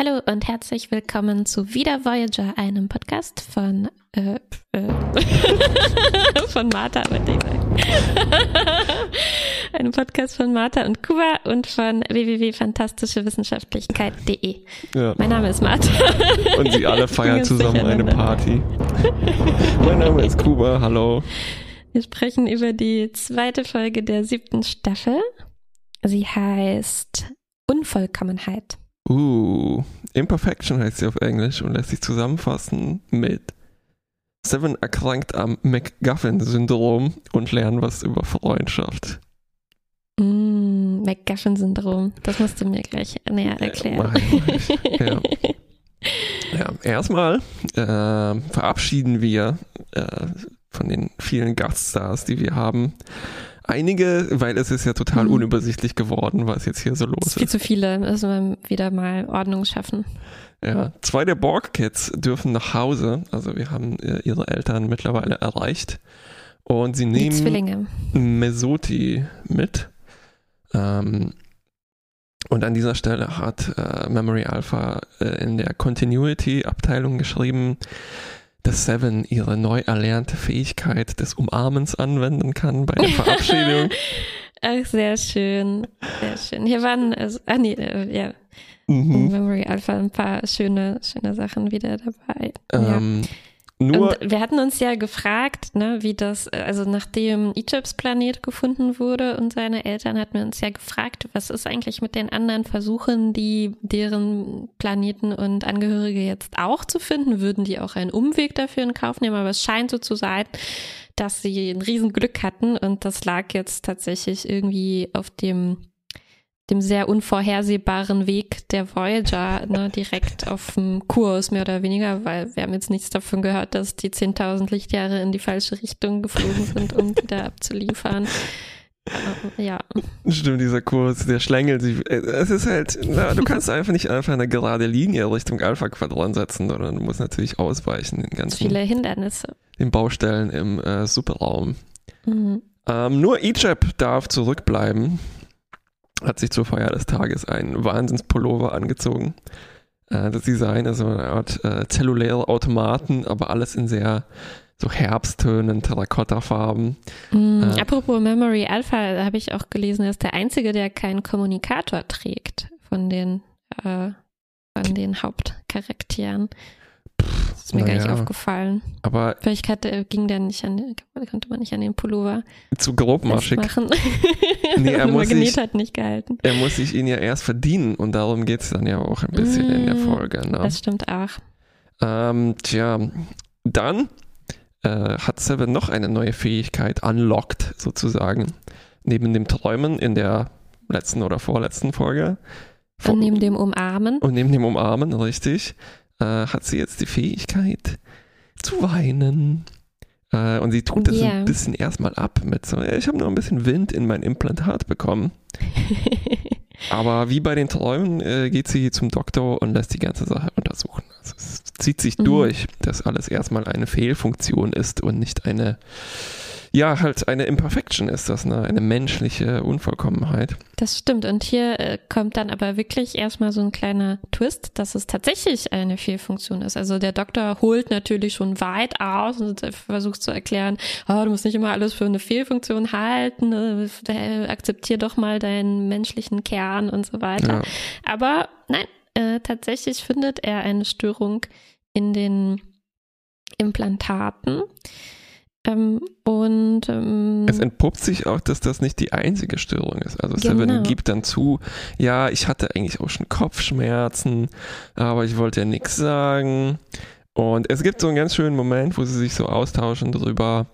Hallo und herzlich willkommen zu Wieder Voyager, einem Podcast von äh, äh, von Martha und einem Podcast von Martha und Kuba und von www.fantastischewissenschaftlichkeit.de. Ja. Mein Name ist Martha. Und sie alle feiern zusammen eine Party. mein Name ist Kuba, hallo. Wir sprechen über die zweite Folge der siebten Staffel. Sie heißt Unvollkommenheit. Uh, Imperfection heißt sie auf Englisch und lässt sich zusammenfassen mit Seven erkrankt am McGuffin-Syndrom und lernen was über Freundschaft. Mm, McGuffin-Syndrom, das musst du mir gleich näher erklären. Ja, ja. ja erstmal äh, verabschieden wir äh, von den vielen Gaststars, die wir haben, einige, weil es ist ja total mhm. unübersichtlich geworden, was jetzt hier so los ist. Viel zu viele, müssen wir wieder mal Ordnung schaffen. Ja, zwei der Borg-Kids dürfen nach Hause, also wir haben äh, ihre Eltern mittlerweile erreicht und sie nehmen Mesoti mit. Ähm, und an dieser Stelle hat äh, Memory Alpha äh, in der Continuity-Abteilung geschrieben, dass Seven ihre neu erlernte Fähigkeit des Umarmens anwenden kann bei der Verabschiedung. Ach, sehr schön. Sehr schön. Hier waren, also, ah nee, äh, ja. Mhm. Memory Alpha ein paar schöne, schöne Sachen wieder dabei. Ähm, ja. Nur und wir hatten uns ja gefragt, ne, wie das, also nachdem Egypts Planet gefunden wurde und seine Eltern hatten wir uns ja gefragt, was ist eigentlich mit den anderen Versuchen, die deren Planeten und Angehörige jetzt auch zu finden? Würden die auch einen Umweg dafür in Kauf nehmen? Aber es scheint so zu sein, dass sie ein Riesenglück hatten und das lag jetzt tatsächlich irgendwie auf dem dem sehr unvorhersehbaren Weg der Voyager ne, direkt auf dem Kurs, mehr oder weniger, weil wir haben jetzt nichts davon gehört, dass die 10.000 Lichtjahre in die falsche Richtung geflogen sind, um die da abzuliefern. Äh, ja. Stimmt, dieser Kurs, der schlängelt sich. Äh, es ist halt, na, du kannst einfach nicht einfach eine gerade Linie Richtung Alpha-Quadron setzen, sondern du musst natürlich ausweichen. Den ganzen, viele Hindernisse. Den Baustellen im äh, Superraum. Mhm. Ähm, nur Egypt darf zurückbleiben hat sich zur Feier des Tages einen Wahnsinnspullover angezogen. Äh, das Design ist so eine Art äh, zelluläre Automaten, aber alles in sehr so Herbsttönen, Terrakotta-Farben. Mm, äh, apropos Memory Alpha, da habe ich auch gelesen, er ist der Einzige, der keinen Kommunikator trägt von den, äh, von den Hauptcharakteren. Das ist mir gar nicht aufgefallen. Aber vielleicht hatte, ging der nicht an, den, konnte man nicht an den Pullover zu grobmaschig machen. nee, er muss sich, hat nicht gehalten. Er muss sich ihn ja erst verdienen und darum geht es dann ja auch ein bisschen mm, in der mm, Folge. Ne? Das stimmt auch. Ähm, tja, dann äh, hat Seven noch eine neue Fähigkeit unlocked sozusagen. Neben dem Träumen in der letzten oder vorletzten Folge. Und neben dem Umarmen. Und neben dem Umarmen, richtig äh, hat sie jetzt die Fähigkeit zu weinen. Äh, und sie tut das yeah. ein bisschen erstmal ab mit so, ich habe nur ein bisschen Wind in mein Implantat bekommen. Aber wie bei den Träumen äh, geht sie zum Doktor und lässt die ganze Sache untersuchen. Also es zieht sich mhm. durch, dass alles erstmal eine Fehlfunktion ist und nicht eine ja, halt eine Imperfection ist das, ne? eine menschliche Unvollkommenheit. Das stimmt. Und hier äh, kommt dann aber wirklich erstmal so ein kleiner Twist, dass es tatsächlich eine Fehlfunktion ist. Also der Doktor holt natürlich schon weit aus und versucht zu erklären, oh, du musst nicht immer alles für eine Fehlfunktion halten, äh, akzeptier doch mal deinen menschlichen Kern und so weiter. Ja. Aber nein, äh, tatsächlich findet er eine Störung in den Implantaten. Ähm, und ähm, es entpuppt sich auch, dass das nicht die einzige Störung ist. Also genau. Seven gibt dann zu, ja, ich hatte eigentlich auch schon Kopfschmerzen, aber ich wollte ja nichts sagen. Und es gibt so einen ganz schönen Moment, wo sie sich so austauschen darüber,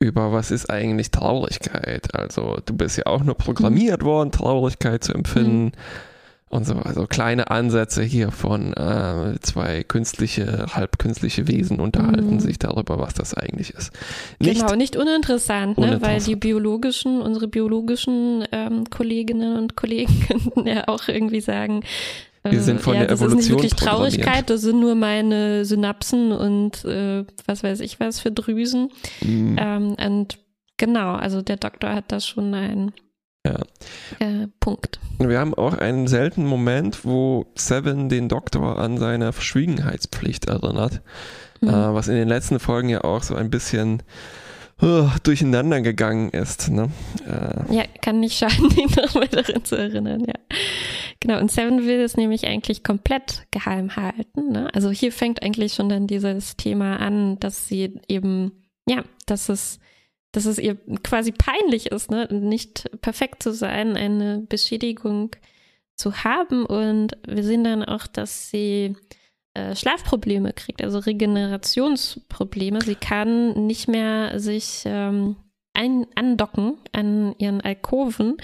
über was ist eigentlich Traurigkeit. Also du bist ja auch nur programmiert mhm. worden, Traurigkeit zu empfinden. Mhm und so. Also kleine Ansätze hier von äh, zwei künstliche, halbkünstliche Wesen unterhalten mhm. sich darüber, was das eigentlich ist. Nicht genau, nicht uninteressant, uninteressant. Ne? weil die biologischen, unsere biologischen ähm, Kolleginnen und Kollegen könnten ja auch irgendwie sagen, wir sind von äh, ja, der Evolution Das ist nicht wirklich Traurigkeit, das sind nur meine Synapsen und äh, was weiß ich was für Drüsen. Mhm. Ähm, und genau, also der Doktor hat da schon ein Ja. Äh, Punkt. Wir haben auch einen seltenen Moment, wo Seven den Doktor an seine Verschwiegenheitspflicht erinnert, mhm. äh, was in den letzten Folgen ja auch so ein bisschen uh, durcheinander gegangen ist. Ne? Äh. Ja, kann nicht schaden, ihn nochmal daran zu erinnern, ja. Genau, und Seven will es nämlich eigentlich komplett geheim halten. Ne? Also hier fängt eigentlich schon dann dieses Thema an, dass sie eben, ja, dass es dass es ihr quasi peinlich ist, ne, nicht perfekt zu sein, eine Beschädigung zu haben. Und wir sehen dann auch, dass sie äh, Schlafprobleme kriegt, also Regenerationsprobleme. Sie kann nicht mehr sich ähm, ein andocken an ihren Alkoven,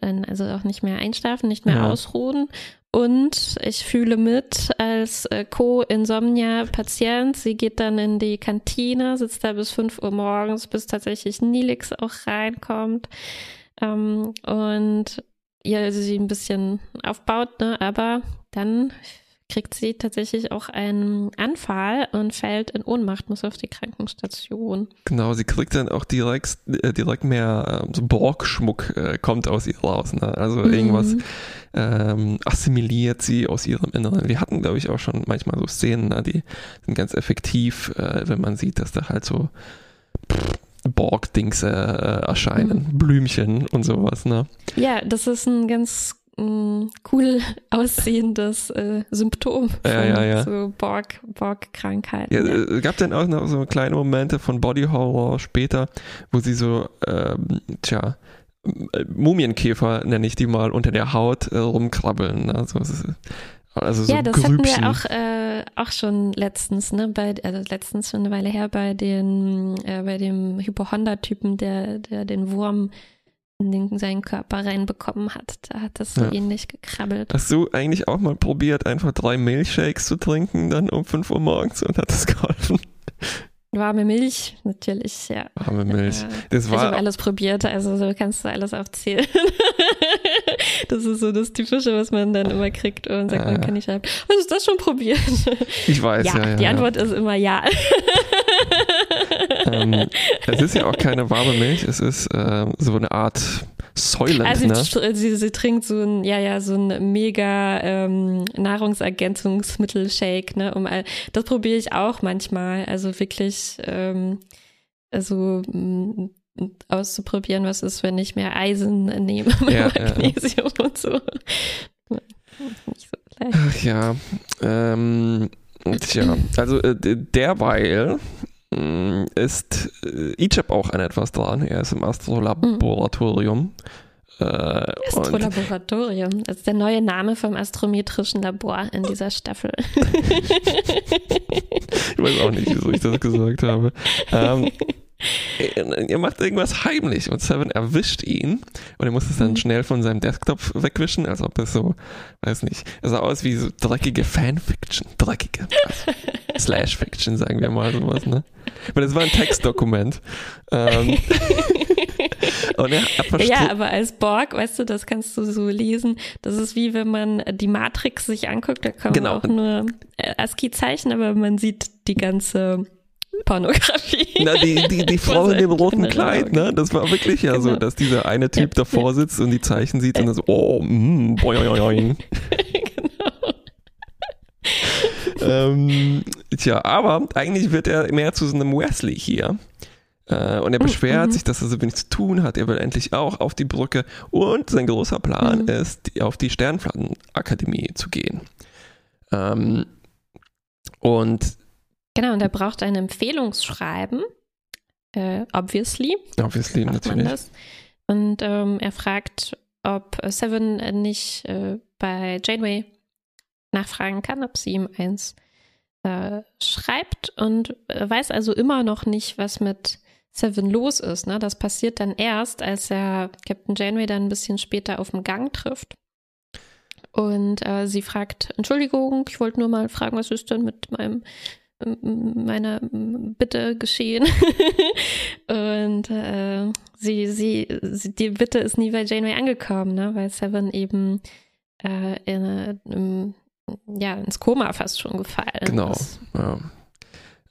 also auch nicht mehr einschlafen, nicht mehr ja. ausruhen. Und ich fühle mit als äh, Co-Insomnia-Patient. Sie geht dann in die Kantine, sitzt da bis 5 Uhr morgens, bis tatsächlich Nilix auch reinkommt. Ähm, und ihr sie ein bisschen aufbaut, ne? aber dann kriegt sie tatsächlich auch einen Anfall und fällt in Ohnmacht, muss auf die Krankenstation. Genau, sie kriegt dann auch direkt, äh, direkt mehr äh, so Borgschmuck äh, kommt aus ihr raus. Ne? Also mhm. irgendwas ähm, assimiliert sie aus ihrem Inneren. Wir hatten, glaube ich, auch schon manchmal so Szenen, ne? die sind ganz effektiv, äh, wenn man sieht, dass da halt so Borg-Dings äh, erscheinen, mhm. Blümchen und sowas. Ne? Ja, das ist ein ganz cool aussehendes äh, Symptom von ja, ja, ja. so Borg, Borg-Krankheiten. Ja, es äh, gab dann auch noch so kleine Momente von Body Horror später, wo sie so, ähm, tja, Mumienkäfer nenne ich die mal, unter der Haut äh, rumkrabbeln. Also, also so ja, das Grübchen. hatten wir auch, äh, auch schon letztens, ne, bei, also letztens schon eine Weile her bei den, äh, bei dem Hypochonda-Typen, der, der den Wurm in den, seinen Körper reinbekommen hat. Da hat das so ja. ähnlich gekrabbelt. Hast du eigentlich auch mal probiert, einfach drei Milchshakes zu trinken, dann um 5 Uhr morgens und hat das geholfen? Warme Milch, natürlich, ja. Warme Milch. Das war ich habe alles probiert, also so kannst du alles aufzählen. das ist so das Typische, was man dann immer kriegt und sagt, äh, man kann nicht schreiben. Hast du das schon probiert? Ich weiß, ja. ja, ja die Antwort ist immer ja. ähm, es ist ja auch keine warme Milch, es ist äh, so eine Art Säulen, also ne? sie, sie, trinkt so ein, ja, ja, so ein mega ähm, Nahrungsergänzungsmittel-Shake, ne? Um, das probiere ich auch manchmal. Also wirklich, ähm, also mm, auszuprobieren, was ist, wenn ich mehr Eisen nehme, ja, Magnesium ja. und so. Nicht so leicht. Ach ja. Ähm, tja, also äh, derweil ist äh, Egypt auch an etwas dran. Er ist im Astrolaboratorium. Mhm. Äh, Astrolaboratorium, das ist der neue Name vom astrometrischen Labor in dieser Staffel. ich weiß auch nicht, wieso ich das gesagt habe. Ähm, er macht irgendwas heimlich und Seven erwischt ihn und er muss es dann mhm. schnell von seinem Desktop wegwischen, als ob es so, weiß nicht, er sah aus wie so dreckige Fanfiction, dreckige also Slash-Fiction, sagen wir mal sowas, ne? Weil das war ein Textdokument. ähm, und er, er ja, aber als Borg, weißt du, das kannst du so lesen, das ist wie wenn man die Matrix sich anguckt, da kann man genau. auch nur ASCII-Zeichen, aber man sieht die ganze Pornografie. Na, die, die, die Frau in dem roten Kleid, ne? Das war wirklich ja genau. so, dass dieser eine Typ ja, davor sitzt und die Zeichen sieht und dann so, oh, mm, boing. genau. Ähm, tja, aber eigentlich wird er mehr zu so einem Wesley hier. Äh, und er hm, beschwert mhm. sich, dass er so wenig zu tun hat. Er will endlich auch auf die Brücke. Und sein großer Plan mhm. ist, auf die Sternflottenakademie zu gehen. Ähm, und Genau, und er braucht ein Empfehlungsschreiben, äh, obviously. Obviously, natürlich. Und ähm, er fragt, ob Seven nicht äh, bei Janeway nachfragen kann, ob sie ihm eins äh, schreibt und weiß also immer noch nicht, was mit Seven los ist. Ne? Das passiert dann erst, als er Captain Janeway dann ein bisschen später auf dem Gang trifft. Und äh, sie fragt, Entschuldigung, ich wollte nur mal fragen, was ist denn mit meinem meiner Bitte geschehen. und äh, sie, sie, sie, die Bitte ist nie bei Janeway angekommen, ne? weil Seven eben äh, in, in, ja, ins Koma fast schon gefallen genau, ist. Genau.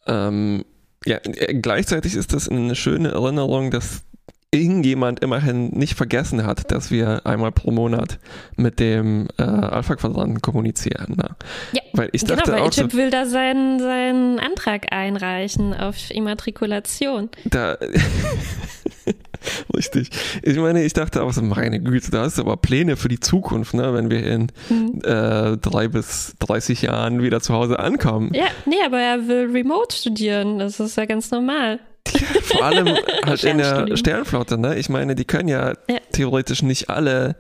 Ja. Ähm, ja, äh, gleichzeitig ist das eine schöne Erinnerung, dass irgendjemand immerhin nicht vergessen hat, dass wir einmal pro Monat mit dem äh, Alpha-Quadranten kommunizieren. Ne? Ja, weil ich genau, dachte weil auch Chip so, will da seinen, seinen Antrag einreichen auf Immatrikulation. Da Richtig. Ich meine, ich dachte auch so, meine Güte, da ist aber Pläne für die Zukunft, ne, wenn wir in mhm. äh, drei bis 30 Jahren wieder zu Hause ankommen. Ja, nee, aber er will remote studieren. Das ist ja ganz normal. Vor allem halt in der Sternflotte, ne? Ich meine, die können ja, ja. theoretisch nicht alle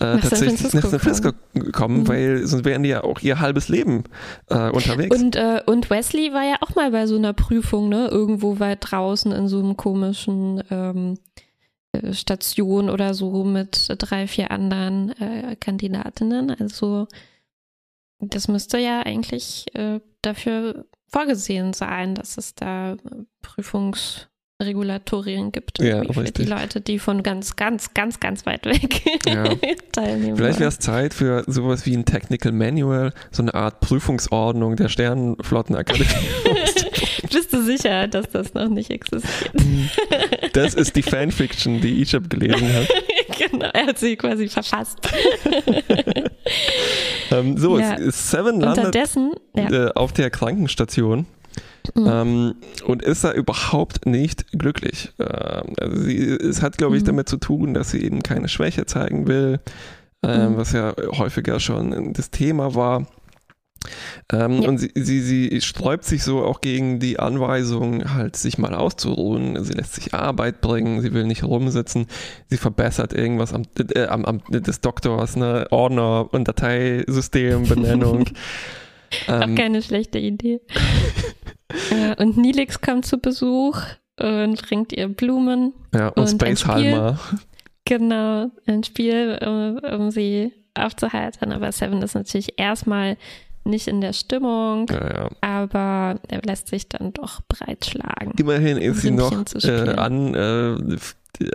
äh, tatsächlich nach San Francisco kommen, kommen mhm. weil sonst wären die ja auch ihr halbes Leben äh, unterwegs. Und, äh, und Wesley war ja auch mal bei so einer Prüfung, ne? Irgendwo weit draußen in so einem komischen ähm, äh, Station oder so mit drei, vier anderen äh, Kandidatinnen. Also das müsste ja eigentlich äh, dafür vorgesehen sein, dass es da Prüfungsregulatorien gibt ja, für die Leute, die von ganz, ganz, ganz, ganz weit weg ja. teilnehmen. Vielleicht wäre es Zeit für sowas wie ein Technical Manual, so eine Art Prüfungsordnung der Sternenflottenakademie. Bist du sicher, dass das noch nicht existiert? Das ist die Fanfiction, die Ishab gelesen hat. genau, er hat sie quasi verfasst. ähm, so, ja. Seven landet ja. äh, auf der Krankenstation. Mhm. Ähm, und ist da überhaupt nicht glücklich. Ähm, also sie, es hat, glaube ich, mhm. damit zu tun, dass sie eben keine Schwäche zeigen will, ähm, mhm. was ja häufiger schon das Thema war. Ähm, ja. Und sie, sie, sie sträubt sich so auch gegen die Anweisung, halt sich mal auszuruhen. Sie lässt sich Arbeit bringen, sie will nicht rumsitzen, sie verbessert irgendwas am, äh, am, am des Doktors, ne, Ordner und Dateisystem, Benennung. ähm, auch keine schlechte Idee. äh, und Nilix kommt zu Besuch und bringt ihr Blumen. Ja, und, und Space Halma. Genau, ein Spiel, um, um sie aufzuhalten. Aber Seven ist natürlich erstmal nicht in der Stimmung, ja, ja. aber er lässt sich dann doch breitschlagen. Immerhin ist sie noch äh, an, äh,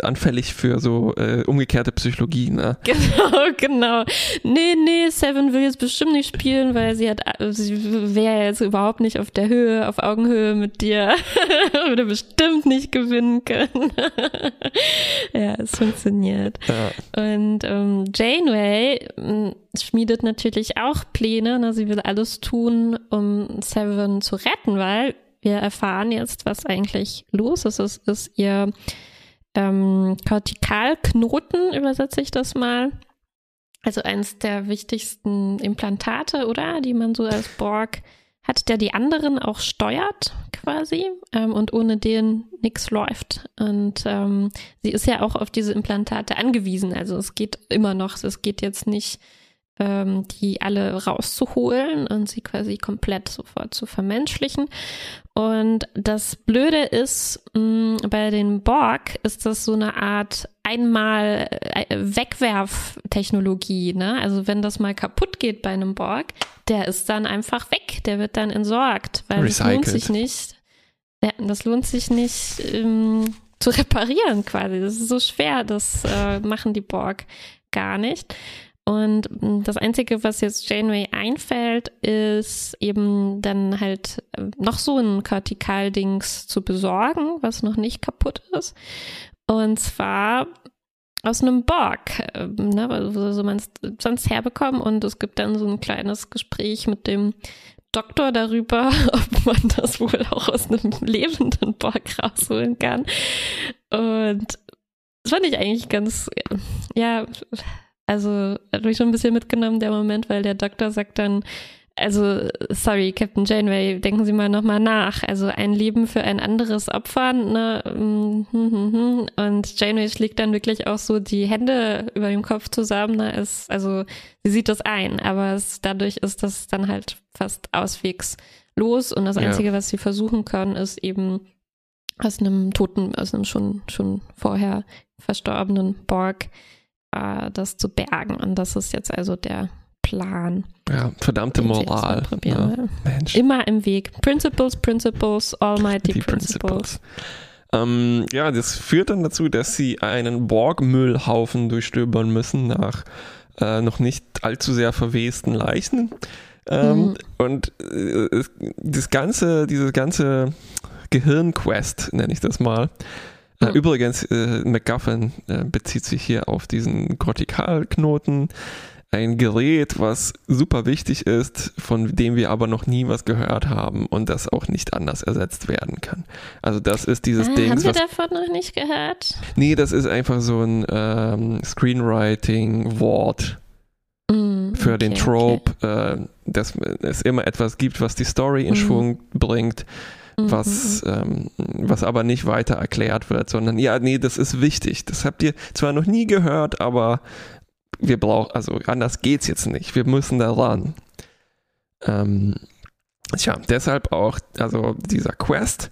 anfällig für so äh, umgekehrte Psychologie, ne? Genau, genau. Nee, nee, Seven will jetzt bestimmt nicht spielen, weil sie hat, sie wäre jetzt überhaupt nicht auf der Höhe, auf Augenhöhe mit dir. Würde bestimmt nicht gewinnen können. ja, es funktioniert. Ja. Und ähm, Janeway hm, schmiedet natürlich auch Pläne. Ne? Sie will alles tun, um Seven zu retten, weil wir erfahren jetzt, was eigentlich los ist. Es ist ihr ähm, Kortikalknoten, übersetze ich das mal. Also eins der wichtigsten Implantate, oder? Die man so als Borg hat, der die anderen auch steuert, quasi. Ähm, und ohne den nichts läuft. Und ähm, sie ist ja auch auf diese Implantate angewiesen. Also es geht immer noch, es geht jetzt nicht ähm, die alle rauszuholen und sie quasi komplett sofort zu vermenschlichen. Und das Blöde ist, mh, bei den Borg ist das so eine Art einmal äh, Wegwerftechnologie, ne? Also wenn das mal kaputt geht bei einem Borg, der ist dann einfach weg, der wird dann entsorgt, weil es lohnt sich nicht. Ja, das lohnt sich nicht ähm, zu reparieren quasi. Das ist so schwer, das äh, machen die Borg gar nicht. Und hm, das Einzige, was jetzt Janeway einfällt, ist eben dann halt äh, noch so ein Kortikaldings zu besorgen, was noch nicht kaputt ist. Und zwar aus einem Borg, äh, ne, wo so man es sonst herbekommen. Und es gibt dann so ein kleines Gespräch mit dem Doktor darüber, ob man das wohl auch aus einem lebenden Borg rausholen kann. Und das fand ich eigentlich ganz, ja, also hat mich schon ein bisschen mitgenommen, der Moment, weil der Doktor sagt dann, also, sorry, Captain Janeway, denken Sie mal nochmal nach. Also ein Leben für ein anderes opfern, ne? Und Janeway schlägt dann wirklich auch so die Hände über dem Kopf zusammen. Ne? Es, also sie sieht das ein, aber es, dadurch ist das dann halt fast auswegslos. Und das Einzige, ja. was sie versuchen können, ist eben aus einem toten, aus einem schon, schon vorher verstorbenen Borg äh, das zu bergen. Und das ist jetzt also der Plan. Ja, verdammte Moral. Ja, Immer im Weg. Principles, Principles, Almighty Die Principles. Principles. Ähm, ja, das führt dann dazu, dass sie einen Borg-Müllhaufen durchstöbern müssen nach äh, noch nicht allzu sehr verwesten Leichen. Ähm, mhm. Und äh, das ganze, dieses ganze Gehirnquest, nenne ich das mal, Äh, übrigens, äh, MacGuffin äh, bezieht sich hier auf diesen Kortikalknoten, ein Gerät, was super wichtig ist, von dem wir aber noch nie was gehört haben und das auch nicht anders ersetzt werden kann. Also das ist dieses ah, Ding. Haben wir davon noch nicht gehört? Nee, das ist einfach so ein ähm, Screenwriting-Wort mm, für okay, den Trope, okay. äh, dass es immer etwas gibt, was die Story in mm. Schwung bringt mhm, was, mhm. ähm, was aber nicht weiter erklärt wird, sondern ja, nee, das ist wichtig. Das habt ihr zwar noch nie gehört, aber wir brauchen, also anders geht's jetzt nicht. Wir müssen da ran. Ähm, tja, deshalb auch, also dieser Quest.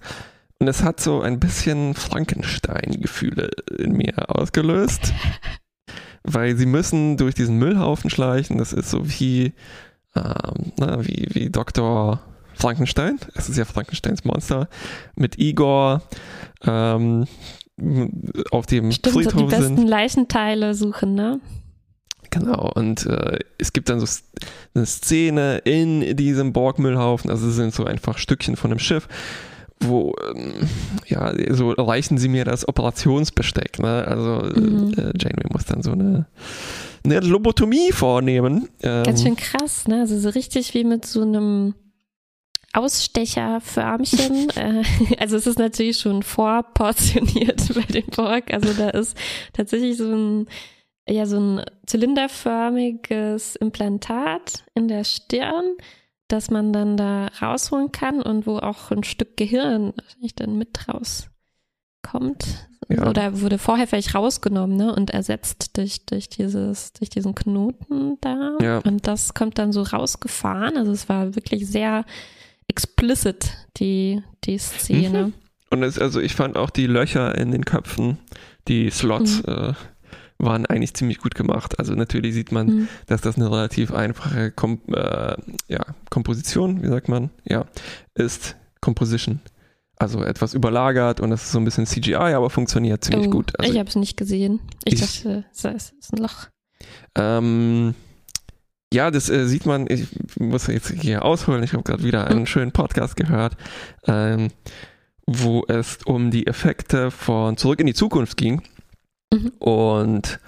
Und es hat so ein bisschen Frankenstein-Gefühle in mir ausgelöst. weil sie müssen durch diesen Müllhaufen schleichen. Das ist so wie, ähm, na, wie, wie Dr. Frankenstein. Es ist ja Frankensteins Monster. Mit Igor. Ähm, auf dem Stimmt, Friedhof so die besten sind. Leichenteile suchen, ne? Genau, und äh, es gibt dann so eine Szene in diesem Borgmüllhaufen, also es sind so einfach Stückchen von einem Schiff, wo, ähm, ja, so reichen sie mir das Operationsbesteck, ne? Also mhm. äh, Janeway muss dann so eine, eine Lobotomie vornehmen. Ähm, Ganz schön krass, ne? Also so richtig wie mit so einem Ausstecherförmchen. Äh, also es ist natürlich schon vorportioniert bei dem Borg. Also da ist tatsächlich so ein ja so ein zylinderförmiges Implantat in der Stirn, das man dann da rausholen kann und wo auch ein Stück Gehirn wahrscheinlich dann mit rauskommt. Ja. Oder wurde vorher vielleicht rausgenommen ne, und ersetzt durch, durch, dieses, durch diesen Knoten da. Ja. Und das kommt dann so rausgefahren. Also es war wirklich sehr explicit, die, die Szene. Mhm. Und es, also ich fand auch die Löcher in den Köpfen, die Slots, mhm. äh, waren eigentlich ziemlich gut gemacht. Also natürlich sieht man, mhm. dass das eine relativ einfache Kom äh, ja, Komposition, wie sagt man, ja, ist Composition. Also etwas überlagert und das ist so ein bisschen CGI, aber funktioniert ziemlich oh, gut. Also ich habe es nicht gesehen. Ich, ich dachte, es ist ein Loch. Ähm, ja, das äh, sieht man, ich muss jetzt hier ausholen, ich habe gerade wieder einen schönen Podcast gehört, ähm, wo es um die Effekte von Zurück in die Zukunft ging. Mhm. Und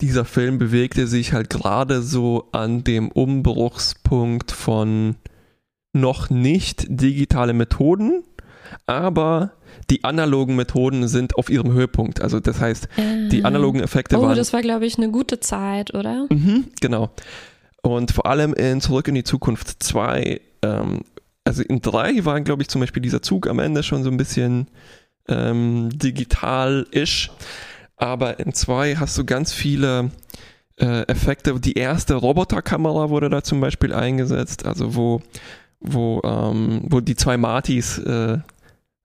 dieser Film bewegte sich halt gerade so an dem Umbruchspunkt von noch nicht digitale Methoden, aber die analogen Methoden sind auf ihrem Höhepunkt. Also das heißt, die ah. analogen Effekte oh, waren. Oh, das war, glaube ich, eine gute Zeit, oder? Mhm, genau. Und vor allem in Zurück in die Zukunft 2, ähm, also in 3 war, glaube ich, zum Beispiel dieser Zug am Ende schon so ein bisschen ähm, digital-ish. Aber in 2 hast du ganz viele äh, Effekte. Die erste Roboterkamera wurde da zum Beispiel eingesetzt, also wo, wo, ähm, wo die zwei Martys äh,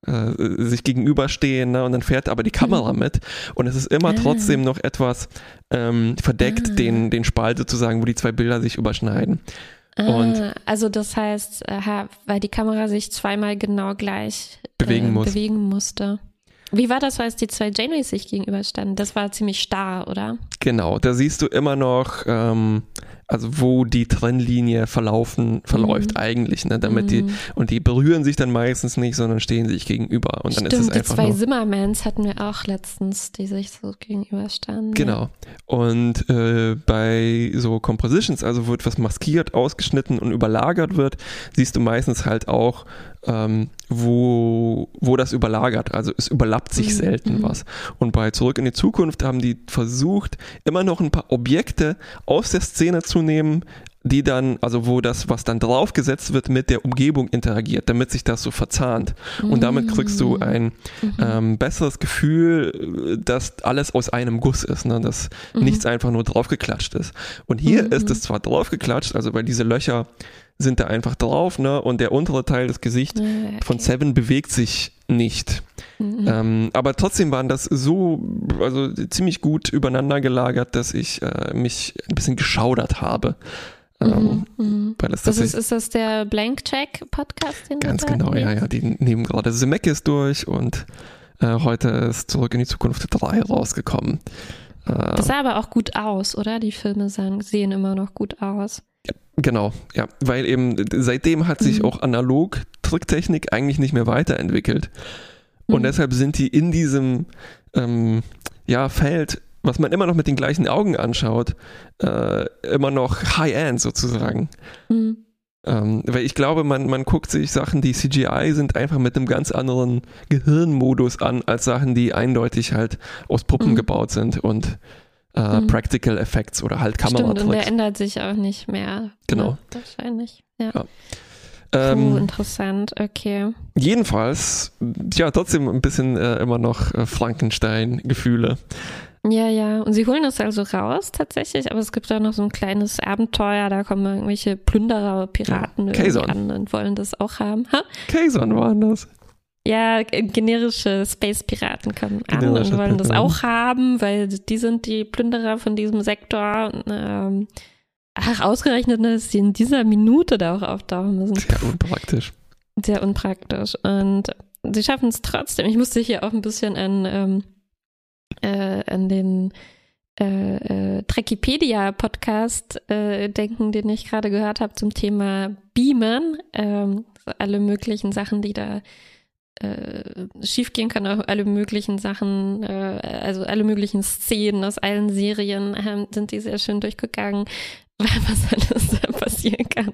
äh, sich gegenüberstehen ne? und dann fährt aber die Kamera mhm. mit und es ist immer ah. trotzdem noch etwas ähm, verdeckt, ah. den, den Spalt sozusagen, wo die zwei Bilder sich überschneiden. Ah, also das heißt, aha, weil die Kamera sich zweimal genau gleich bewegen, äh, muss. bewegen musste. Wie war das, als die zwei Janeways sich gegenüberstanden? Das war ziemlich starr, oder? Genau, da siehst du immer noch ähm, also wo die Trennlinie verlaufen, verläuft mhm. eigentlich, ne, damit mhm. die, und die berühren sich dann meistens nicht, sondern stehen sich gegenüber und Stimmt, dann ist es einfach die zwei Zimmermans hatten wir auch letztens, die sich so gegenüberstanden. Genau. Und äh, bei so Compositions, also wo etwas maskiert, ausgeschnitten und überlagert wird, siehst du meistens halt auch ähm, wo, wo das überlagert. Also es überlappt sich mhm. selten mhm. was. Und bei Zurück in die Zukunft haben die versucht, immer noch ein paar Objekte aus der Szene zu nehmen, die dann, also wo das, was dann draufgesetzt wird, mit der Umgebung interagiert, damit sich das so verzahnt. Und damit kriegst du ein mhm. ähm, besseres Gefühl, dass alles aus einem Guss ist, ne? dass mhm. nichts einfach nur draufgeklatscht ist. Und hier mhm. ist es zwar draufgeklatscht, also weil diese Löcher sind da einfach drauf, ne? Und der untere Teil des Gesichts okay. von Seven bewegt sich nicht. Mhm. Ähm, aber trotzdem waren das so, also ziemlich gut übereinander gelagert, dass ich äh, mich ein bisschen geschaudert habe. Ähm, mhm, mhm. weil das, das ist, ist das der Blank Check Podcast? Den ganz genau, ja, ja. Die nehmen gerade Zemeckis durch und äh, heute ist Zurück in die Zukunft 3 rausgekommen. Äh, das sah aber auch gut aus, oder? Die Filme sahen, sehen immer noch gut aus. Genau, ja, weil eben seitdem hat sich mhm. auch analog Tricktechnik eigentlich nicht mehr weiterentwickelt. Und mhm. deshalb sind die in diesem ähm, ja, Feld, was man immer noch mit den gleichen Augen anschaut, äh, immer noch High-End sozusagen. Mhm. Ähm, weil ich glaube, man, man guckt sich Sachen, die CGI sind, einfach mit einem ganz anderen Gehirnmodus an, als Sachen, die eindeutig halt aus Puppen mhm. gebaut sind und äh, mhm. Practical Effects oder halt Kameratricks. Stimmt, und der ändert sich auch nicht mehr. Genau. Ne? Wahrscheinlich, ja. ja. Ähm, Puh, interessant, okay. Jedenfalls, ja, trotzdem ein bisschen äh, immer noch äh, Frankenstein-Gefühle. Ja, ja. Und sie holen das also raus tatsächlich, aber es gibt da noch so ein kleines Abenteuer, da kommen irgendwelche Plünderer, Piraten ja, an und wollen das auch haben. Ha? Kazon waren das. Ja, generische Space-Piraten kommen an und wollen das auch haben, weil die sind die Plünderer von diesem Sektor. Ähm, ach, ausgerechnet, dass sie in dieser Minute da auch auftauchen müssen. Sehr unpraktisch. Sehr unpraktisch. Und sie schaffen es trotzdem. Ich musste hier auch ein bisschen an ähm, äh, an den äh, äh, Trekipedia-Podcast äh, denken, den ich gerade gehört habe zum Thema Beamen. Ähm, alle möglichen Sachen, die da äh, schiefgehen können, auch alle möglichen Sachen, äh, also alle möglichen Szenen aus allen Serien äh, sind die sehr schön durchgegangen. was alles passieren kann.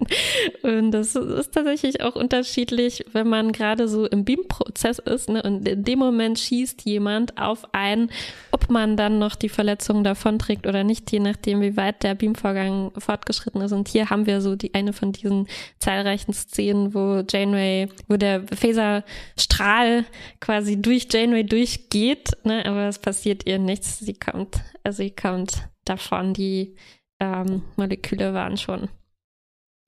Und das ist tatsächlich auch unterschiedlich, wenn man gerade so im Beam-Prozess ist ne, und in dem Moment schießt jemand auf einen, ob man dann noch die Verletzung davonträgt oder nicht, je nachdem, wie weit der Beam-Vorgang fortgeschritten ist. Und hier haben wir so die eine von diesen zahlreichen Szenen, wo Janeway, wo der Phaserstrahl quasi durch Janeway durchgeht, ne, aber es passiert ihr nichts. Sie kommt, also sie kommt davon, die ähm, Moleküle waren schon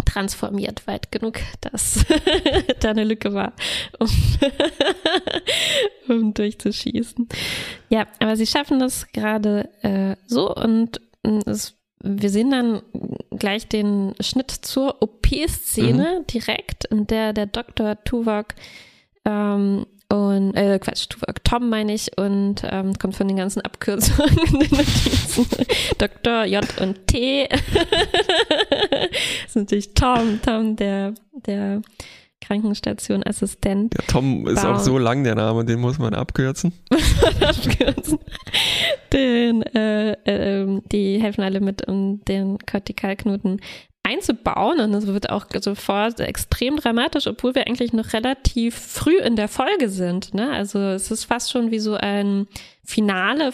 transformiert weit genug, dass da eine Lücke war, um, um durchzuschießen. Ja, aber sie schaffen das gerade äh, so und es, wir sehen dann gleich den Schnitt zur OP-Szene mhm. direkt, in der der Dr. Tuvok ähm, und äh, Quatsch, Tom meine ich und ähm, kommt von den ganzen Abkürzungen in den Notizen. Dr. J und T. das ist natürlich Tom, Tom, der, der Krankenstation-Assistent. Ja, Tom ist Baum. auch so lang der Name, den muss man abkürzen. abkürzen. Den, äh, äh, die helfen alle mit, um den Kortikalknoten einzubauen und es wird auch sofort extrem dramatisch, obwohl wir eigentlich noch relativ früh in der Folge sind. Ne? Also es ist fast schon wie so ein Finale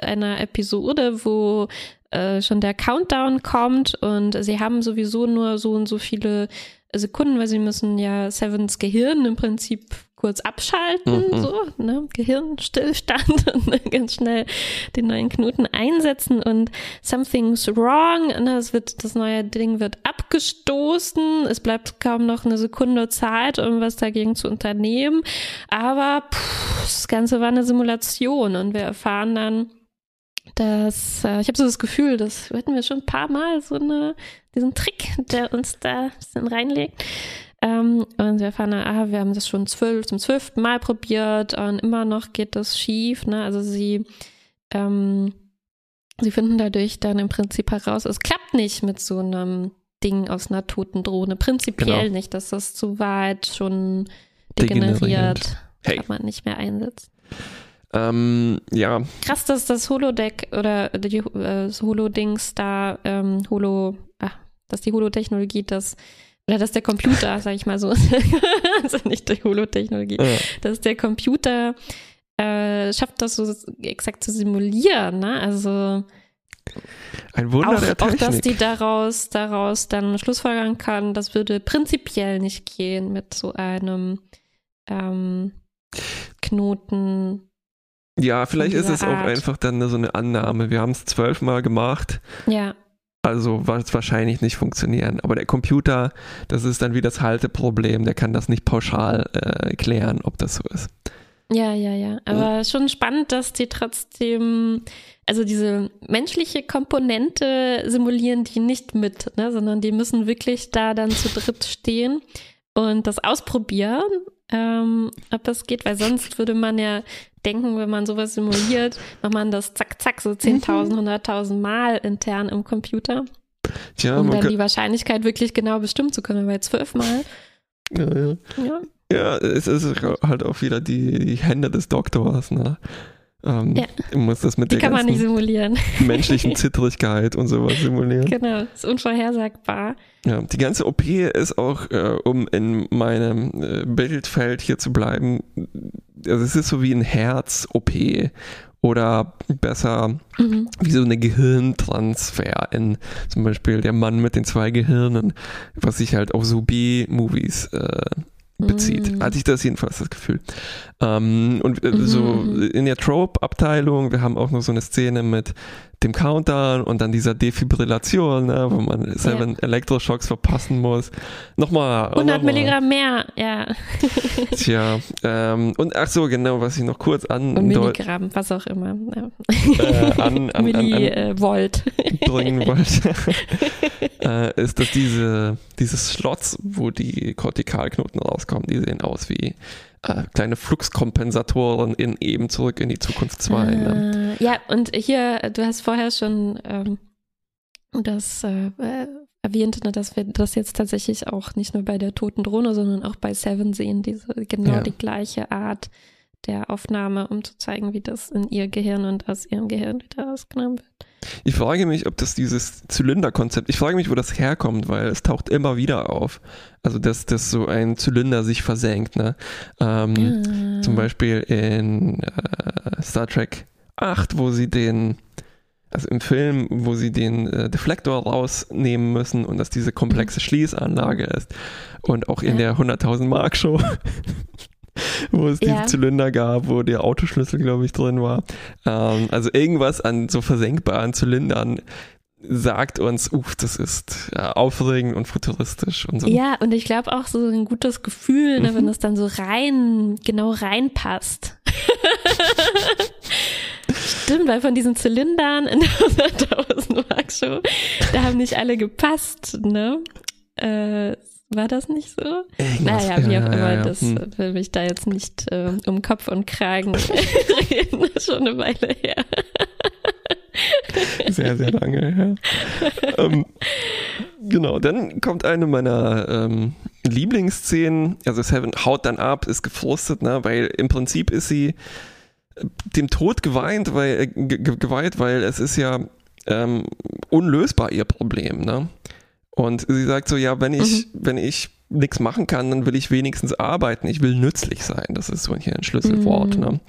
einer Episode, wo äh, schon der Countdown kommt und sie haben sowieso nur so und so viele Sekunden, weil sie müssen ja Sevens Gehirn im Prinzip kurz abschalten, mhm. so, ne, Gehirnstillstand und ganz schnell den neuen Knoten einsetzen und something's wrong, ne, das wird, das neue Ding wird abgestoßen, es bleibt kaum noch eine Sekunde Zeit, um was dagegen zu unternehmen, aber pff, das Ganze war eine Simulation und wir erfahren dann, dass äh, ich habe so das Gefühl, das hätten wir schon ein paar Mal so eine diesen Trick, der uns da ein bisschen reinlegt. Ähm, und wir erfahren, ah, wir haben das schon zwölf, zum zwölften Mal probiert und immer noch geht das schief. Ne? Also sie, ähm, sie finden dadurch dann im Prinzip heraus, es klappt nicht mit so einem Ding aus einer toten Drohne. Prinzipiell genau. nicht, dass das zu weit schon degeneriert. Hey. kann man nicht mehr einsetzt. Ähm, ja. Krass, dass das Holodeck oder die, äh, das Holo-Dings da, ähm, Holo, ach, dass die Holotechnologie das oder dass der Computer, sag ich mal so, also nicht die Holotechnologie, ja. dass der Computer äh, schafft, das so exakt zu simulieren, ne? Also ein Wunder auch, der Technik. Auch, dass die daraus, daraus dann Schlussfolgern kann, das würde prinzipiell nicht gehen mit so einem ähm, Knoten. Ja, vielleicht ist es Art. auch einfach dann so eine Annahme. Wir haben es zwölfmal gemacht. Ja. Also wird es wahrscheinlich nicht funktionieren. Aber der Computer, das ist dann wie das Halteproblem, der kann das nicht pauschal äh, klären, ob das so ist. Ja, ja, ja. Aber ja. schon spannend, dass die trotzdem, also diese menschliche Komponente simulieren die nicht mit, ne, sondern die müssen wirklich da dann zu dritt stehen und das ausprobieren, ähm, ob das geht, weil sonst würde man ja denken, wenn man sowas simuliert, macht man das zack, zack, so 10.000, 100.000 mhm. Mal intern im Computer. Tja, um dann die Wahrscheinlichkeit wirklich genau bestimmen zu können, weil zwölfmal. Ja, ja. ja. Ja, es ist halt auch wieder die, die Hände des Doktors, ne? Ähm, ja. Muss das mit die der kann man nicht simulieren. menschlichen Zittrigkeit und sowas simulieren. Genau, ist unvorhersagbar. Ja, die ganze OP ist auch, äh, um in meinem äh, Bildfeld hier zu bleiben, also es ist so wie ein Herz-OP oder besser mhm. wie so eine Gehirntransfer in zum Beispiel der Mann mit den zwei Gehirnen, was sich halt auf so B-Movies äh, bezieht. Mm. Hatte ich das jedenfalls das Gefühl. Ähm, und äh, so mhm. in der Trope-Abteilung, wir haben auch noch so eine Szene mit dem Countdown und dann dieser Defibrillation, ne, wo man selber ja. Elektroschocks verpassen muss. Nochmal. 100 nochmal. Milligramm mehr, ja. Tja, ähm, und ach so, genau, was ich noch kurz an... Milligramm, was auch immer. Ja. Äh, an, an, Millivolt. Äh, bringen wollte, äh, ist, dass diese, diese Slots, wo die Kortikalknoten rauskommen, die sehen aus wie äh, kleine Fluxkompensatoren in eben zurück in die Zukunft 2. Äh, ne? Ja, und hier, du hast vorher schon ähm, das äh, äh, erwähnt, ne, dass wir das jetzt tatsächlich auch nicht nur bei der toten Drohne, sondern auch bei Seven sehen, diese genau ja. die gleiche Art der Aufnahme, um zu zeigen, wie das in ihr Gehirn und aus ihrem Gehirn wieder rausgenommen wird. Ich frage mich, ob das dieses Zylinderkonzept, ich frage mich, wo das herkommt, weil es taucht immer wieder auf. Also, dass, dass so ein Zylinder sich versenkt. Ne? Ähm, ah. Zum Beispiel in äh, Star Trek 8, wo sie den, also im Film, wo sie den äh, Deflektor rausnehmen müssen und dass diese komplexe mhm. Schließanlage ist. Und auch in der 100.000 Mark Show wo es ja. diesen Zylinder gab, wo der Autoschlüssel, glaube ich, drin war. Ähm, also irgendwas an so versenkbaren Zylindern sagt uns, uff, das ist ja, aufregend und futuristisch und so. Ja, und ich glaube auch so ein gutes Gefühl, ne, mhm. wenn das dann so rein, genau reinpasst. Stimmt, weil von diesen Zylindern in der 100.000 Mark Show, da haben nicht alle gepasst, ne? Äh, war das nicht so? Irgendwas, naja, wie auch immer, ja, ja. das hm. will mich da jetzt nicht äh, um Kopf und Kragen reden. Das ist schon eine Weile her. Sehr, sehr lange her. ähm, genau, dann kommt eine meiner ähm, Lieblingsszenen. Also Seven haut dann ab, ist gefrustet, ne, weil im Prinzip ist sie äh, dem Tod geweint, weil, äh, geweiht, weil es ist ja ähm, unlösbar ihr Problem, ne? Und sie sagt so, ja, wenn ich, mhm. wenn ich nichts machen kann, dann will ich wenigstens arbeiten. Ich will nützlich sein. Das ist so hier ein Schlüsselwort. Mhm. Ne?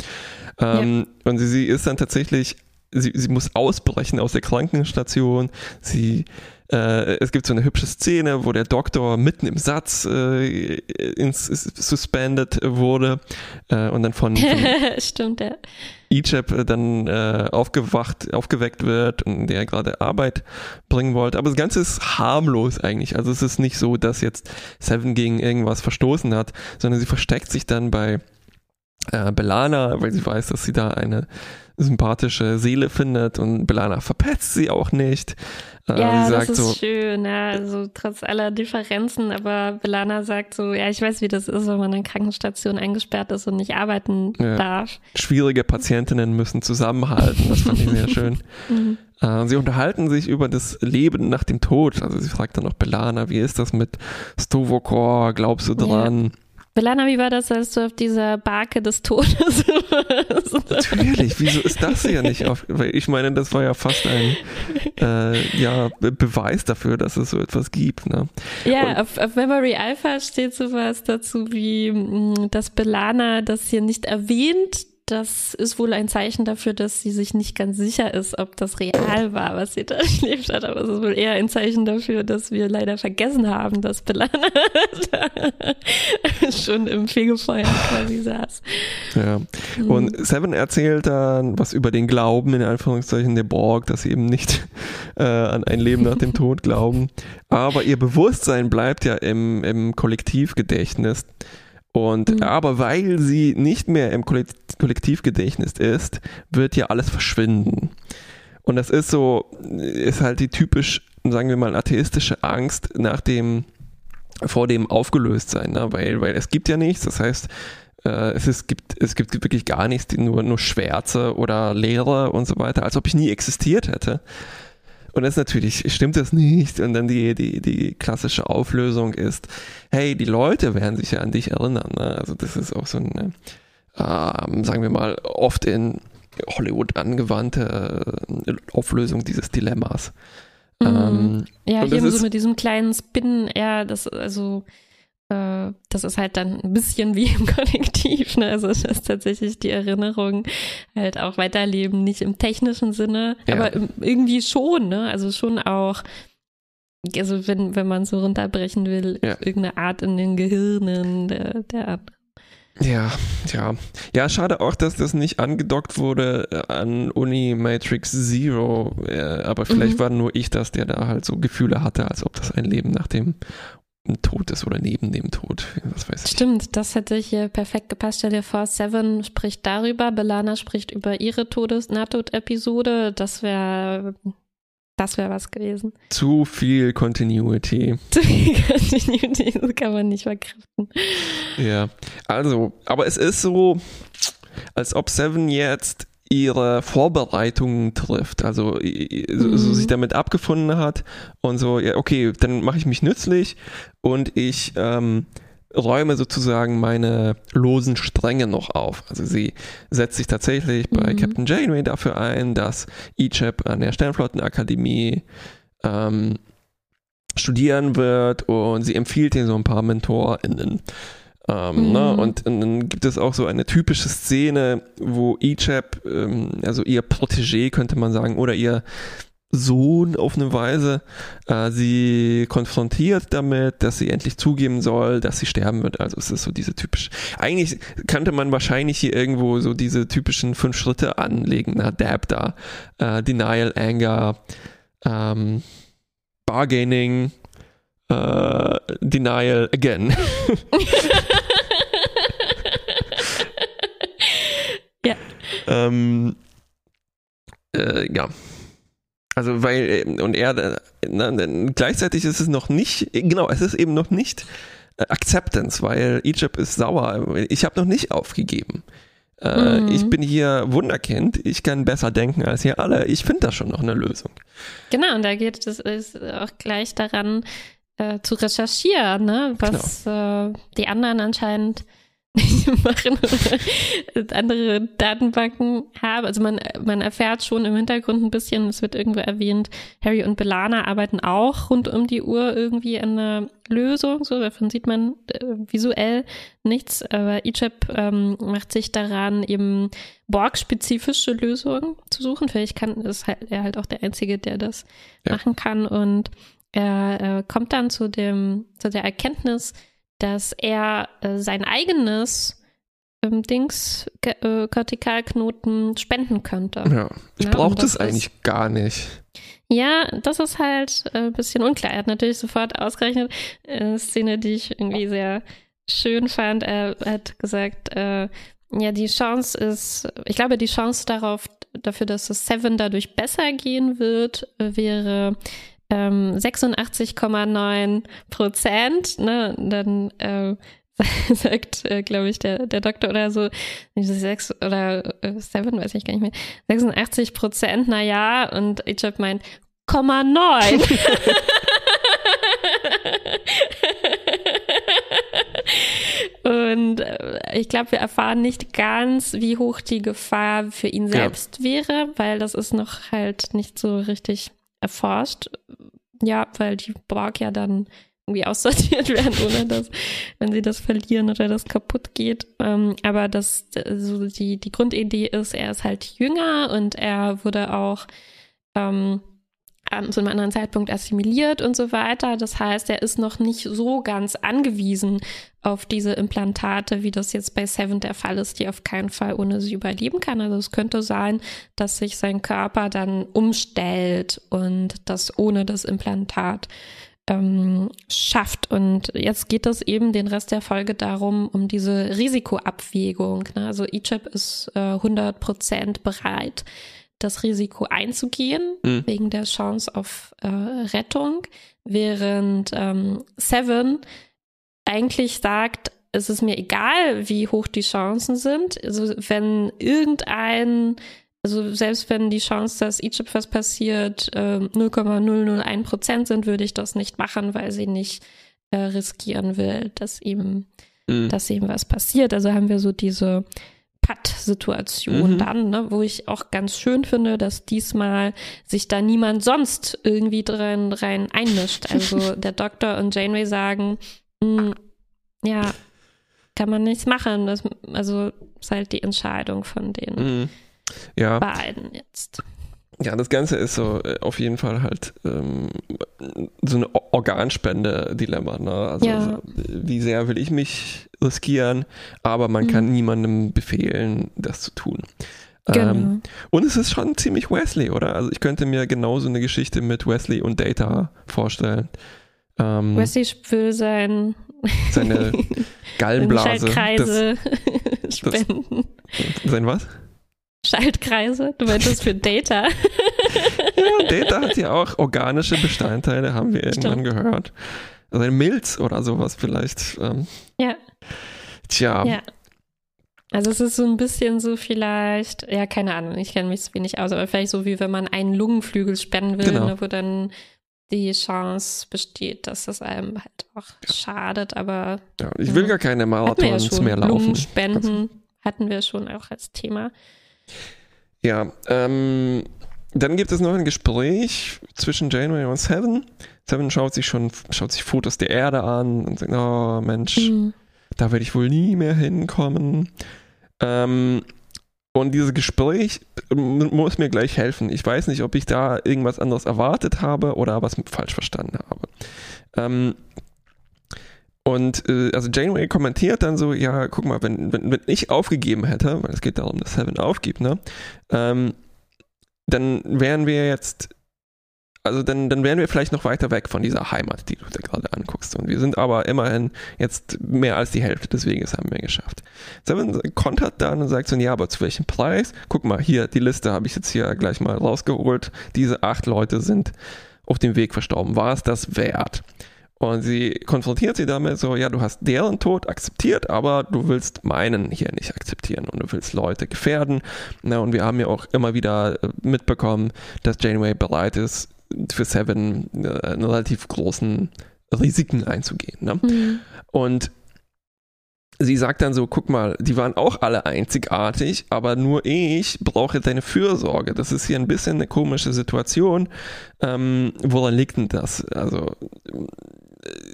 Ähm, ja. Und sie, sie ist dann tatsächlich, sie, sie muss ausbrechen aus der Krankenstation. Sie äh, es gibt so eine hübsche Szene, wo der Doktor mitten im Satz äh, ins, suspended wurde äh, und dann von, von Stimmt, ja. Egypt dann äh, aufgewacht, aufgeweckt wird und der gerade Arbeit bringen wollte. Aber das Ganze ist harmlos eigentlich. Also es ist nicht so, dass jetzt Seven gegen irgendwas verstoßen hat, sondern sie versteckt sich dann bei äh, Belana, weil sie weiß, dass sie da eine sympathische Seele findet und Belana verpetzt sie auch nicht. Äh, ja, das ist so, schön, ja, also trotz aller Differenzen, aber Belana sagt so, ja, ich weiß, wie das ist, wenn man in Krankenstation eingesperrt ist und nicht arbeiten ja. darf. Schwierige Patientinnen müssen zusammenhalten, das fand ich sehr schön. mhm. äh, sie unterhalten sich über das Leben nach dem Tod, also sie fragt dann auch Belana, wie ist das mit Stovokor, glaubst du dran? Belana, wie war das, als du auf dieser Barke des Todes warst? Natürlich, wieso ist das ja nicht auf? Ich meine, das war ja fast ein äh, ja, Beweis dafür, dass es so etwas gibt. Ne? Ja, auf, auf, Memory Alpha steht sowas dazu wie, mm, dass Belana das hier nicht erwähnt, das ist wohl ein Zeichen dafür, dass sie sich nicht ganz sicher ist, ob das real war, was sie da erlebt hat. Aber es ist wohl eher ein Zeichen dafür, dass wir leider vergessen haben, dass Belana schon im Fegefeuer quasi saß. Ja. Mhm. Und Seven erzählt dann was über den Glauben, in Anführungszeichen, der Borg, dass sie eben nicht äh, an ein Leben nach dem Tod glauben. Aber ihr Bewusstsein bleibt ja im, im Kollektivgedächtnis. Und mhm. aber weil sie nicht mehr im Kollektivgedächtnis ist, wird ja alles verschwinden. Und das ist so, ist halt die typisch, sagen wir mal, atheistische Angst nach dem, vor dem Aufgelöstsein, ne? weil, weil es gibt ja nichts, das heißt, äh, es, ist, gibt, es gibt wirklich gar nichts, nur, nur Schwärze oder Leere und so weiter, als ob ich nie existiert hätte. Und das natürlich stimmt das nicht. Und dann die, die, die klassische Auflösung ist, hey, die Leute werden sich ja an dich erinnern. Ne? Also das ist auch so eine, ähm, sagen wir mal, oft in Hollywood angewandte äh, Auflösung dieses Dilemmas. Mhm. Ähm, ja, hier so mit diesem kleinen Spin, ja, das, also äh, das ist halt dann ein bisschen wie im Kollektiv, ne? Also ist tatsächlich die Erinnerung halt auch weiterleben, nicht im technischen Sinne, ja. aber irgendwie schon, ne? Also schon auch, also wenn, wenn man so runterbrechen will, ja. irgendeine Art in den Gehirnen der, der anderen. Ja, ja. Ja, schade auch, dass das nicht angedockt wurde äh, an Uni Matrix Zero. Äh, aber vielleicht mhm. war nur ich das, der da halt so Gefühle hatte, als ob das ein Leben nach dem Tod ist oder neben dem Tod. Was weiß ich. Stimmt, das hätte hier perfekt gepasst. Stell dir vor, Seven spricht darüber, Belana spricht über ihre Todes Nahtodepisode. Das wäre das wäre was gewesen. Zu viel Continuity. Zu viel Continuity, das kann man nicht verkraften. Ja, also, aber es ist so, als ob Seven jetzt ihre Vorbereitungen trifft, also so, mhm. so sich damit abgefunden hat und so, ja, okay, dann mache ich mich nützlich und ich ähm, räume sozusagen meine losen Stränge noch auf. Also sie setzt sich tatsächlich bei mhm. Captain Janeway dafür ein, dass Ichab an der Sternflottenakademie ähm, studieren wird und sie empfiehlt ihm so ein paar MentorInnen. Ähm, ne? mhm. ne? und, und, dann gibt es auch so eine typische Szene, wo Ichab, ähm, also ihr Protégé könnte man sagen, oder ihr Sohn auf eine Weise äh, sie konfrontiert damit, dass sie endlich zugeben soll, dass sie sterben wird. Also es ist so diese typische. Eigentlich könnte man wahrscheinlich hier irgendwo so diese typischen fünf Schritte anlegen. Na, Dab da, äh, Denial, Anger, ähm, Bargaining, äh, Denial again. ja. Ähm, äh, ja. Also weil, äh, und er, äh, na, gleichzeitig ist es noch nicht, genau, es ist eben noch nicht äh, Acceptance, weil Egypt ist sauer. Ich habe noch nicht aufgegeben. mhm. Ich bin hier Wunderkind, ich kann besser denken als ihr alle. Ich finde da schon noch eine Lösung. Genau, und da geht es auch gleich daran, äh, zu recherchieren, ne? was genau. äh, die anderen anscheinend machen oder andere Datenbanken haben. Also man, man erfährt schon im Hintergrund ein bisschen, es wird irgendwo erwähnt, Harry und Belana arbeiten auch rund um die Uhr irgendwie an einer Lösung. So, davon sieht man äh, visuell nichts, aber Egypt ähm, macht sich daran, eben Borg-spezifische Lösungen zu suchen. Vielleicht kann ist halt er halt auch der Einzige, der das ja. machen kann. Und er äh, kommt dann zu dem, zu der Erkenntnis, dass er äh, sein eigenes ähm, Dings, äh, Kortikalknoten spenden könnte. Ja, ich ja, brauche das, das eigentlich gar nicht. Ja, das ist halt äh, ein bisschen unklar. Er hat natürlich sofort ausgerechnet, eine äh, Szene, die ich irgendwie sehr schön fand. Er hat gesagt, äh, ja, die Chance ist, ich glaube, die Chance darauf, dafür, dass es Seven dadurch besser gehen wird, wäre ähm, 86,9 Prozent, ne, dann äh, sagt, äh, glaube ich, der, der Doktor oder so, sechs oder äh, seven, weiß ich gar nicht mehr, 86 Prozent, na ja, und Egypt meint, Komma neun. Und äh, ich glaube, wir erfahren nicht ganz, wie hoch die Gefahr für ihn selbst ja. wäre, weil das ist noch halt nicht so richtig erforscht. Ja, weil die Borg ja dann irgendwie aussortiert werden, ohne dass, wenn sie das verlieren oder das kaputt geht. Ähm, aber das, so die, die Grundidee ist, er ist halt jünger und er wurde auch ähm, zu einem anderen Zeitpunkt assimiliert und so weiter. Das heißt, er ist noch nicht so ganz angewiesen auf diese Implantate, wie das jetzt bei Seven der Fall ist, die auf keinen Fall ohne sie überleben kann. Also es könnte sein, dass sich sein Körper dann umstellt und das ohne das Implantat ähm, schafft. Und jetzt geht es eben den Rest der Folge darum, um diese Risikoabwägung. Ne? Also Egypt ist äh, 100 Prozent bereit, das Risiko einzugehen, mhm. wegen der Chance auf äh, Rettung, während ähm, Seven eigentlich sagt, es ist mir egal, wie hoch die Chancen sind. Also wenn irgendein also selbst wenn die Chance, dass Egypt was passiert, äh, 0,001 Prozent sind, würde ich das nicht machen, weil sie nicht äh, riskieren will, dass ihm, mhm. dass ihm was passiert. Also haben wir so diese Patt-Situation mhm. dann, ne, wo ich auch ganz schön finde, dass diesmal sich da niemand sonst irgendwie drin rein einmischt. Also der Doktor und Janeway sagen, mh, hm, ja, kann man nichts machen. Das, also ist halt die Entscheidung von den mhm. ja. beiden jetzt. Ja, das Ganze ist so äh, auf jeden Fall halt ähm, so ein Organspende-Dilemma. Ne? Also, ja. also, wie sehr will ich mich riskieren, aber man mhm. kann niemandem befehlen, das zu tun. Genau. Ähm, und es ist schon ziemlich Wesley, oder? Also ich könnte mir genauso eine Geschichte mit Wesley und Data vorstellen. Ähm, Wesley will sein seine Gallenblase. Schaltkreise das, spenden. Das, sein was? Schaltkreise? Du meintest für Data. ja, Data hat ja auch organische Bestandteile, haben wir Stimmt. irgendwann gehört. Also ein Milz oder sowas vielleicht. Ähm, ja. Tja. Ja. Also es ist so ein bisschen so vielleicht, ja, keine Ahnung, ich kenne mich so wenig aus, aber vielleicht so wie wenn man einen Lungenflügel spenden will, genau. ne, wo dann die Chance besteht, dass das einem halt auch schadet, aber. Ja, ich will gar keine Marathons ja mehr laufen. Spenden hatten wir schon auch als Thema. Ja, ähm, dann gibt es noch ein Gespräch zwischen Janeway und Seven. Seven schaut sich schon, schaut sich Fotos der Erde an und sagt, oh Mensch, mhm. da werde ich wohl nie mehr hinkommen. Ähm, und dieses Gespräch muss mir gleich helfen. Ich weiß nicht, ob ich da irgendwas anderes erwartet habe oder was falsch verstanden habe. Ähm, und äh, also Janeway kommentiert dann so, ja, guck mal, wenn, wenn, wenn ich aufgegeben hätte, weil es geht darum, dass Seven aufgibt, ne, ähm, dann wären wir jetzt also dann, dann wären wir vielleicht noch weiter weg von dieser Heimat, die du da gerade anguckst. Und wir sind aber immerhin jetzt mehr als die Hälfte des Weges haben wir geschafft. Seven kontert dann und sagt so, ja, aber zu welchem Preis? Guck mal, hier, die Liste habe ich jetzt hier gleich mal rausgeholt. Diese acht Leute sind auf dem Weg verstorben. War es das wert? Und sie konfrontiert sie damit so, ja, du hast deren Tod akzeptiert, aber du willst meinen hier nicht akzeptieren und du willst Leute gefährden. Na, und wir haben ja auch immer wieder äh, mitbekommen, dass Janeway bereit ist, für Seven äh, einen relativ großen Risiken einzugehen. Ne? Mhm. Und sie sagt dann so, guck mal, die waren auch alle einzigartig, aber nur ich brauche deine Fürsorge. Das ist hier ein bisschen eine komische Situation. Ähm, woran liegt denn das? Also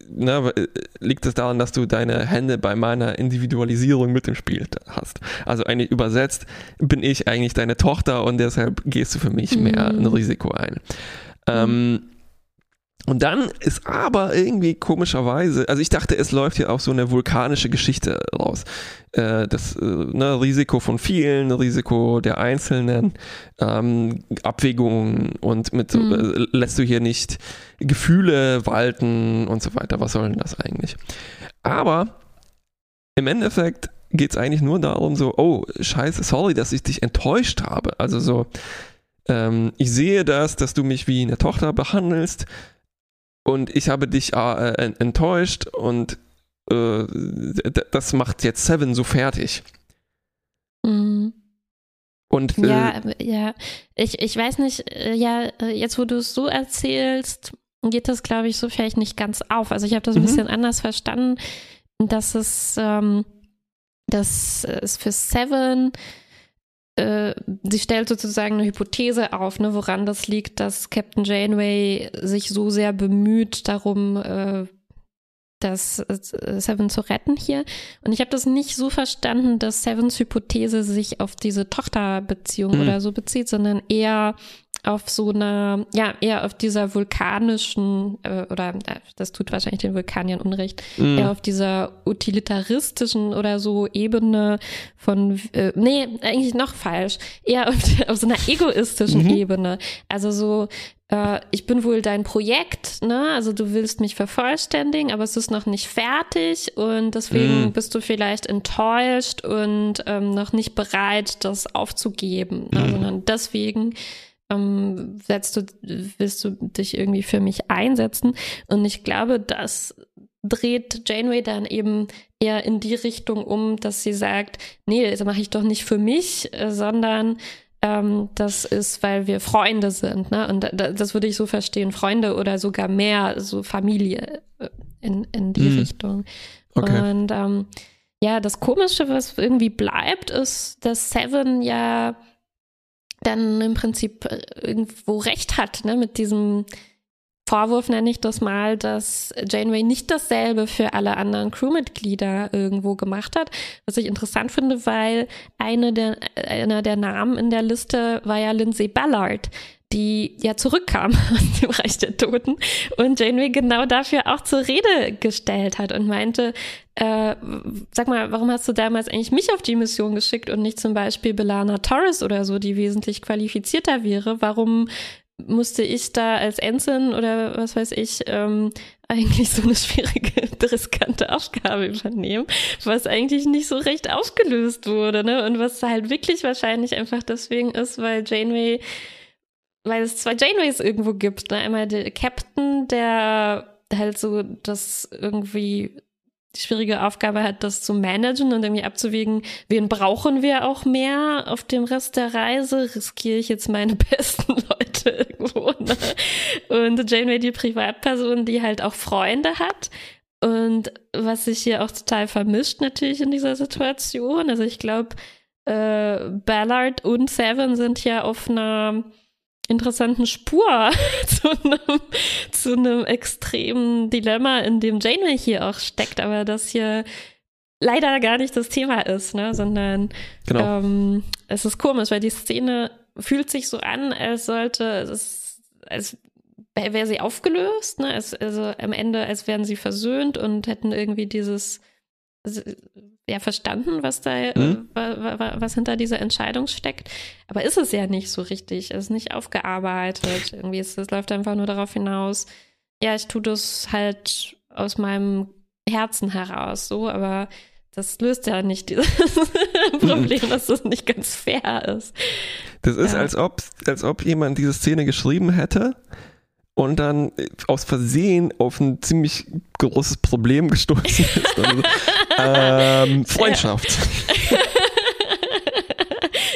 ne, liegt es daran, dass du deine Hände bei meiner Individualisierung mit dem Spiel hast. Also eigentlich übersetzt bin ich eigentlich deine Tochter und deshalb gehst du für mich mehr mhm. ein Risiko ein. Ähm, und dann ist aber irgendwie komischerweise, also ich dachte, es läuft hier auch so eine vulkanische Geschichte raus. Äh, das äh, ne, Risiko von vielen, Risiko der Einzelnen, ähm, Abwägungen und mit mhm. äh, lässt du hier nicht Gefühle walten und so weiter. Was soll denn das eigentlich? Aber im Endeffekt geht es eigentlich nur darum, so, oh, scheiße, sorry, dass ich dich enttäuscht habe. Also so, ähm, ich sehe das, dass du mich wie eine Tochter behandelst und ich habe dich äh, enttäuscht und äh, das macht jetzt Seven so fertig. Mhm. Und, äh, ja, ja, ich, ich weiß nicht, äh, ja, äh, jetzt wo du es so erzählst, geht das, glaube ich, so vielleicht nicht ganz auf. Also ich habe das ein mhm. bisschen anders verstanden, dass es, ähm, dass es für Seven äh, sie stellt sozusagen eine Hypothese auf, ne, woran das liegt, dass Captain Janeway sich so sehr bemüht, darum äh, das äh, Seven zu retten hier. Und ich habe das nicht so verstanden, dass Sevens Hypothese sich auf diese Tochterbeziehung mhm. oder so bezieht, sondern eher auf so einer, ja, eher auf dieser vulkanischen, äh, oder äh, das tut wahrscheinlich den Vulkaniern Unrecht, mhm. eher auf dieser utilitaristischen oder so Ebene von, äh, nee, eigentlich noch falsch, eher auf, auf so einer egoistischen mhm. Ebene. Also so, äh, ich bin wohl dein Projekt, ne? Also du willst mich vervollständigen, aber es ist noch nicht fertig und deswegen mm. bist du vielleicht enttäuscht und ähm, noch nicht bereit, das aufzugeben, ne? mm. sondern deswegen ähm, setzt du, willst du dich irgendwie für mich einsetzen. Und ich glaube, das dreht Janeway dann eben eher in die Richtung um, dass sie sagt, nee, das mache ich doch nicht für mich, äh, sondern ähm, das ist, weil wir Freunde sind. Ne? Und da, das würde ich so verstehen, Freunde oder sogar mehr, so Familie äh, in, in die mhm. Richtung. Okay. Und ähm, ja, das Komische, was irgendwie bleibt, ist, dass Seven ja dann im Prinzip äh, irgendwo recht hat, ne, mit diesem Vorwurf nenne ich das mal, dass Janeway nicht dasselbe für alle anderen Crewmitglieder irgendwo gemacht hat. Was ich interessant finde, weil eine der, einer der Namen in der Liste war ja Lindsay Ballard, die ja zurückkam aus dem Reich der Toten und Janeway genau dafür auch zur Rede gestellt hat und meinte, äh, sag mal, warum hast du damals eigentlich mich auf die Mission geschickt und nicht zum Beispiel Belana Torres oder so, die wesentlich qualifizierter wäre? Warum musste ich da als Ensign oder was weiß ich ähm, eigentlich so eine schwierige, riskante Aufgabe übernehmen, was eigentlich nicht so recht aufgelöst wurde, ne? Und was halt wirklich wahrscheinlich einfach deswegen ist, weil Janeway, weil es zwei Janeways irgendwo gibt, ne? Einmal der Captain, der halt so das irgendwie die schwierige Aufgabe hat, das zu managen und irgendwie abzuwägen, wen brauchen wir auch mehr auf dem Rest der Reise? Riskiere ich jetzt meine besten Leute irgendwo? Ne? Und Janeway, die Privatperson, die halt auch Freunde hat. Und was sich hier auch total vermischt natürlich in dieser Situation. Also ich glaube, äh, Ballard und Seven sind ja auf einer interessanten Spur zu einem, zu einem extremen Dilemma, in dem Janeway hier auch steckt, aber das hier leider gar nicht das Thema ist, ne? sondern genau. ähm, es ist komisch, weil die Szene fühlt sich so an, als sollte es, als wäre sie aufgelöst, ne? Es, also am Ende, als wären sie versöhnt und hätten irgendwie dieses ja verstanden, was da, mhm. was hinter dieser Entscheidung steckt. Aber ist es ja nicht so richtig. Es ist nicht aufgearbeitet. Irgendwie ist, es läuft einfach nur darauf hinaus, ja, ich tue das halt aus meinem Herzen heraus, so, aber das löst ja nicht dieses Problem, dass das nicht ganz fair ist. Das ist, ja. als, ob, als ob jemand diese Szene geschrieben hätte und dann aus Versehen auf ein ziemlich großes Problem gestoßen ist. Also, ähm, Freundschaft.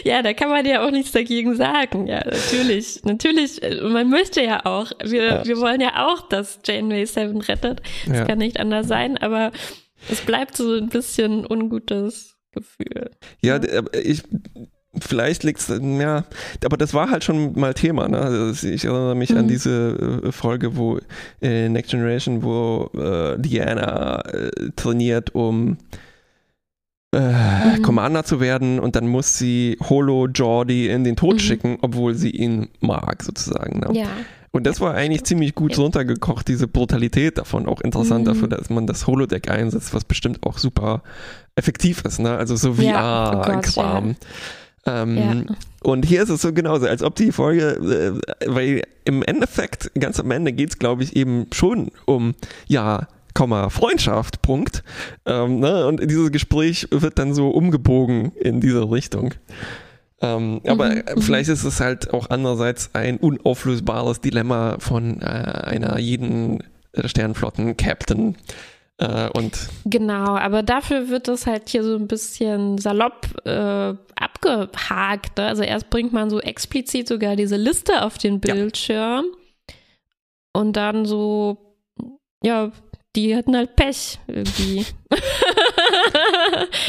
Ja. da kann man ja auch nichts dagegen sagen. Ja, natürlich. Natürlich, man möchte ja auch. Wir, ja. wir wollen ja auch, dass Janeway Seven rettet. Das ja. kann nicht anders sein, aber es bleibt so ein bisschen ungutes Gefühl. Ja, ich, Vielleicht liegt es, ja, aber das war halt schon mal Thema. Ne? Also ich erinnere mich mhm. an diese äh, Folge, wo äh, Next Generation, wo äh, Diana äh, trainiert, um äh, mhm. Commander zu werden und dann muss sie Holo Jordi in den Tod mhm. schicken, obwohl sie ihn mag, sozusagen. Ne? Ja. Und das war eigentlich ziemlich gut runtergekocht, diese Brutalität davon. Auch interessant dafür, mhm. dass man das Holodeck einsetzt, was bestimmt auch super effektiv ist. Ne? Also so VR-Kram. Ja. Oh ähm, ja. Und hier ist es so genauso, als ob die Folge, äh, weil im Endeffekt, ganz am Ende geht es, glaube ich, eben schon um, ja, Komma, Freundschaft, Punkt. Ähm, ne? Und dieses Gespräch wird dann so umgebogen in diese Richtung. Ähm, mhm, aber mhm. vielleicht ist es halt auch andererseits ein unauflösbares Dilemma von äh, einer jeden Sternflotten-Captain, äh, und genau, aber dafür wird das halt hier so ein bisschen salopp äh, abgehakt. Ne? Also erst bringt man so explizit sogar diese Liste auf den Bildschirm ja. und dann so, ja, die hatten halt Pech irgendwie.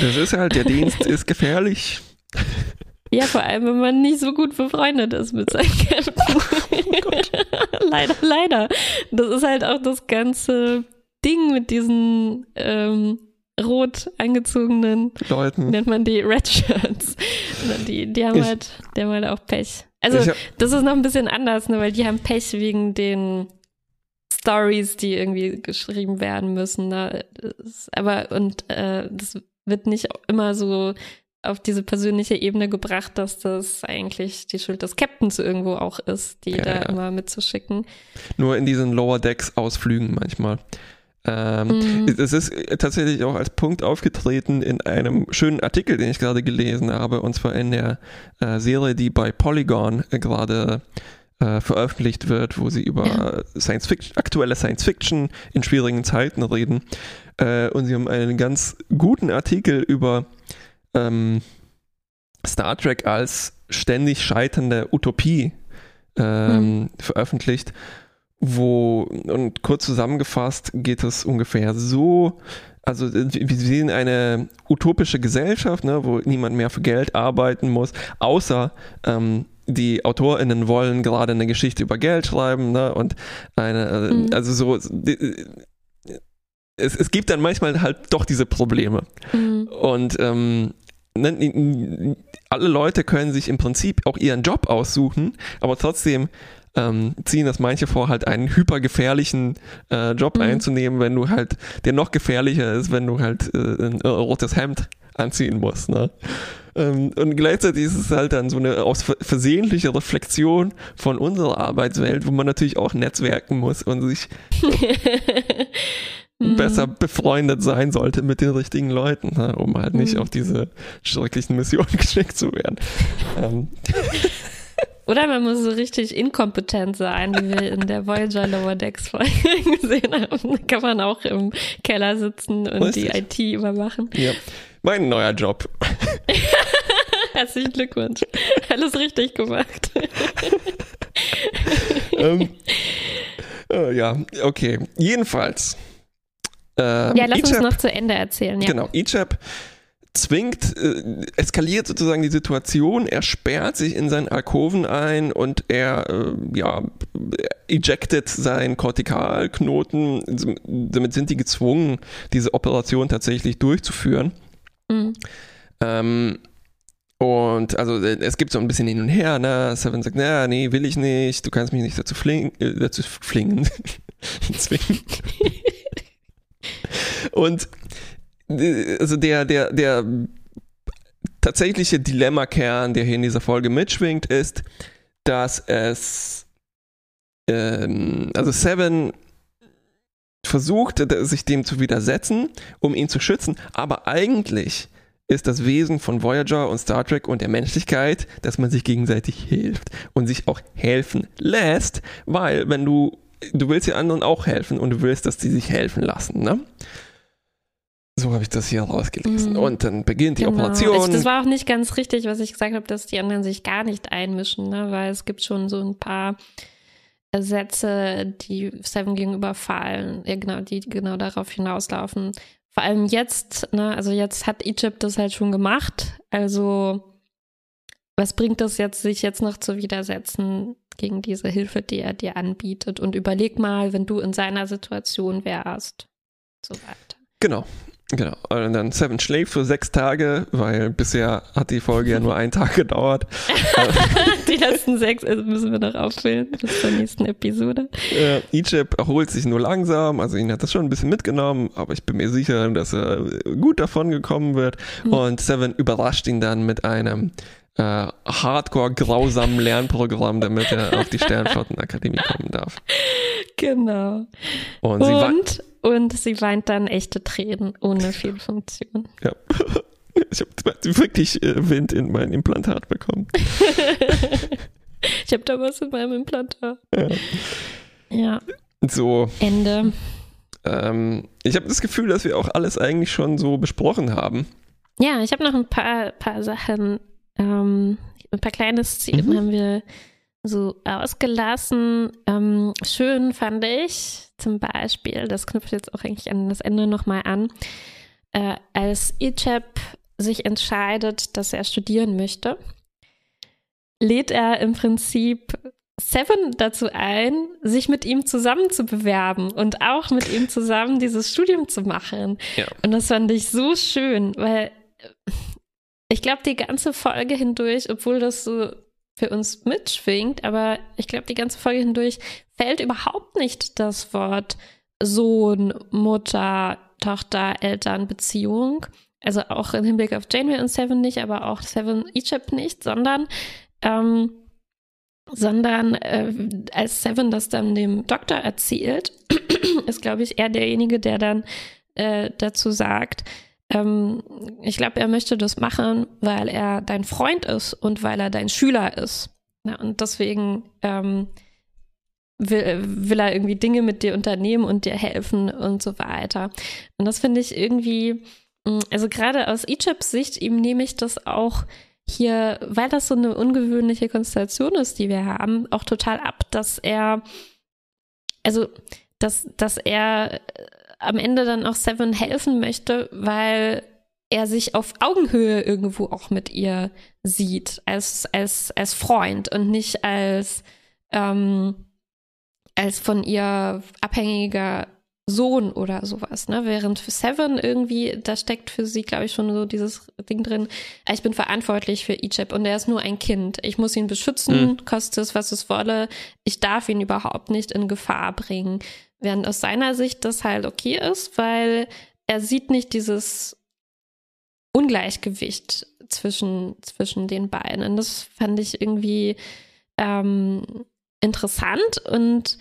Das ist halt, der Dienst ist gefährlich. Ja, vor allem, wenn man nicht so gut befreundet ist mit seinem Captain. Oh leider, leider. Das ist halt auch das ganze Ding mit diesen ähm, rot angezogenen Leuten. Nennt man die Red Shirts. Die, die haben ich, halt, die haben halt auch Pech. Also, hab, das ist noch ein bisschen anders, ne, weil die haben Pech wegen den Stories, die irgendwie geschrieben werden müssen. Ne? Aber, und äh, das wird nicht immer so auf diese persönliche Ebene gebracht, dass das eigentlich die Schuld des Captains irgendwo auch ist, die ja, da ja. immer mitzuschicken. Nur in diesen Lower Decks Ausflügen manchmal. Ähm, mhm. Es ist tatsächlich auch als Punkt aufgetreten in einem schönen Artikel, den ich gerade gelesen habe, und zwar in der äh, Serie, die bei Polygon äh, gerade äh, veröffentlicht wird, wo sie über. Science Fiction, aktuelle Science Fiction in schwierigen Zeiten reden. Äh, und sie haben einen ganz guten Artikel über ähm, Star Trek als ständig scheiternde Utopie ähm, mhm. veröffentlicht, wo, und kurz zusammengefasst geht es ungefähr so, also wir sehen eine utopische Gesellschaft, ne, wo niemand mehr für Geld arbeiten muss, außer ähm, die AutorInnen wollen gerade eine Geschichte über Geld schreiben, ne, und eine, äh, mhm. also so, es, es gibt dann manchmal halt doch diese Probleme. Mhm. Und ähm, alle Leute können sich im Prinzip auch ihren Job aussuchen, aber trotzdem ähm, ziehen das manche vor, halt einen hypergefährlichen äh, Job mhm. einzunehmen, wenn du halt, der noch gefährlicher ist, wenn du halt äh, ein rotes Hemd anziehen musst. Ne? Ähm, und gleichzeitig ist es halt dann so eine aus versehentliche Reflexion von unserer Arbeitswelt, wo man natürlich auch netzwerken muss und sich Mhm. besser befreundet sein sollte mit den richtigen Leuten, ne, um halt nicht mhm. auf diese schrecklichen Missionen geschickt zu werden. ähm. Oder man muss so richtig inkompetent sein, wie wir in der Voyager Lower Decks Folge gesehen haben. Da kann man auch im Keller sitzen und richtig. die IT überwachen. Ja. Mein neuer Job. Herzlichen Glückwunsch. Alles richtig gemacht. ähm, äh, ja, okay. Jedenfalls ähm, ja, lass Ichab, uns noch zu Ende erzählen. Ja. Genau, Ichab zwingt, äh, eskaliert sozusagen die Situation, er sperrt sich in seinen Alkoven ein und er, äh, ja, ejectet seinen Kortikalknoten. Damit sind die gezwungen, diese Operation tatsächlich durchzuführen. Mhm. Ähm, und also äh, es gibt so ein bisschen hin und her, ne? Seven sagt, na, nee, will ich nicht, du kannst mich nicht dazu flingen, äh, dazu flingen. zwingen. Und äh, also der, der, der tatsächliche Dilemma-Kern, der hier in dieser Folge mitschwingt, ist, dass es ähm, also Seven versucht, sich dem zu widersetzen, um ihn zu schützen, aber eigentlich ist das Wesen von Voyager und Star Trek und der Menschlichkeit, dass man sich gegenseitig hilft und sich auch helfen lässt, weil wenn du du willst den anderen auch helfen und du willst, dass die sich helfen lassen, ne? So habe ich das hier rausgelesen. Mhm. Und dann beginnt die genau. Operation. Ich, das war auch nicht ganz richtig, was ich gesagt habe, dass die anderen sich gar nicht einmischen, ne? weil es gibt schon so ein paar Sätze, die Seven gegenüber fallen, ja, genau, die genau darauf hinauslaufen. Vor allem jetzt, ne, also jetzt hat Egypt das halt schon gemacht. Also, was bringt das jetzt, sich jetzt noch zu widersetzen gegen diese Hilfe, die er dir anbietet? Und überleg mal, wenn du in seiner Situation wärst. So weiter. Genau. Genau. Und dann Seven schläft für sechs Tage, weil bisher hat die Folge ja nur einen Tag gedauert. die letzten sechs also müssen wir noch auffüllen bis zur nächsten Episode. Äh, Egypt erholt sich nur langsam, also ihn hat das schon ein bisschen mitgenommen, aber ich bin mir sicher, dass er gut davon gekommen wird. Mhm. Und Seven überrascht ihn dann mit einem äh, hardcore grausamen Lernprogramm, damit er auf die Sternflottenakademie kommen darf. Genau. Und, und, sie und sie weint dann echte Tränen ohne Fehlfunktion. Ja. Ich habe wirklich äh, Wind in mein Implantat bekommen. ich habe da was in meinem Implantat. Ja. ja. So. Ende. Ähm, ich habe das Gefühl, dass wir auch alles eigentlich schon so besprochen haben. Ja, ich habe noch ein paar, paar Sachen, ähm, ein paar kleine Szenen mhm. haben wir so ausgelassen. Ähm, schön fand ich zum Beispiel, das knüpft jetzt auch eigentlich an das Ende nochmal an, äh, als Ichab sich entscheidet, dass er studieren möchte, lädt er im Prinzip Seven dazu ein, sich mit ihm zusammen zu bewerben und auch mit ihm zusammen dieses Studium zu machen. Ja. Und das fand ich so schön, weil ich glaube, die ganze Folge hindurch, obwohl das so für uns mitschwingt, aber ich glaube, die ganze Folge hindurch fällt überhaupt nicht das Wort Sohn, Mutter, Tochter, Eltern, Beziehung. Also auch im Hinblick auf Janeway und Seven nicht, aber auch Seven Egypt nicht, sondern ähm, sondern äh, als Seven das dann dem Doktor erzählt, ist, glaube ich, er derjenige, der dann äh, dazu sagt, ähm, ich glaube, er möchte das machen, weil er dein Freund ist und weil er dein Schüler ist. Ja, und deswegen ähm, will, will er irgendwie Dinge mit dir unternehmen und dir helfen und so weiter. Und das finde ich irgendwie, mm, also gerade aus Egypts Sicht, ihm nehme ich das auch hier, weil das so eine ungewöhnliche Konstellation ist, die wir haben, auch total ab, dass er, also, dass, dass er am Ende dann auch Seven helfen möchte, weil er sich auf Augenhöhe irgendwo auch mit ihr sieht, als, als, als Freund und nicht als, ähm, als von ihr abhängiger Sohn oder sowas, ne? Während für Seven irgendwie, da steckt für sie, glaube ich, schon so dieses Ding drin, ich bin verantwortlich für Egypt und er ist nur ein Kind. Ich muss ihn beschützen, mhm. koste es, was es wolle. Ich darf ihn überhaupt nicht in Gefahr bringen. Während aus seiner Sicht das halt okay ist, weil er sieht nicht dieses Ungleichgewicht zwischen, zwischen den beiden. Und das fand ich irgendwie ähm, interessant und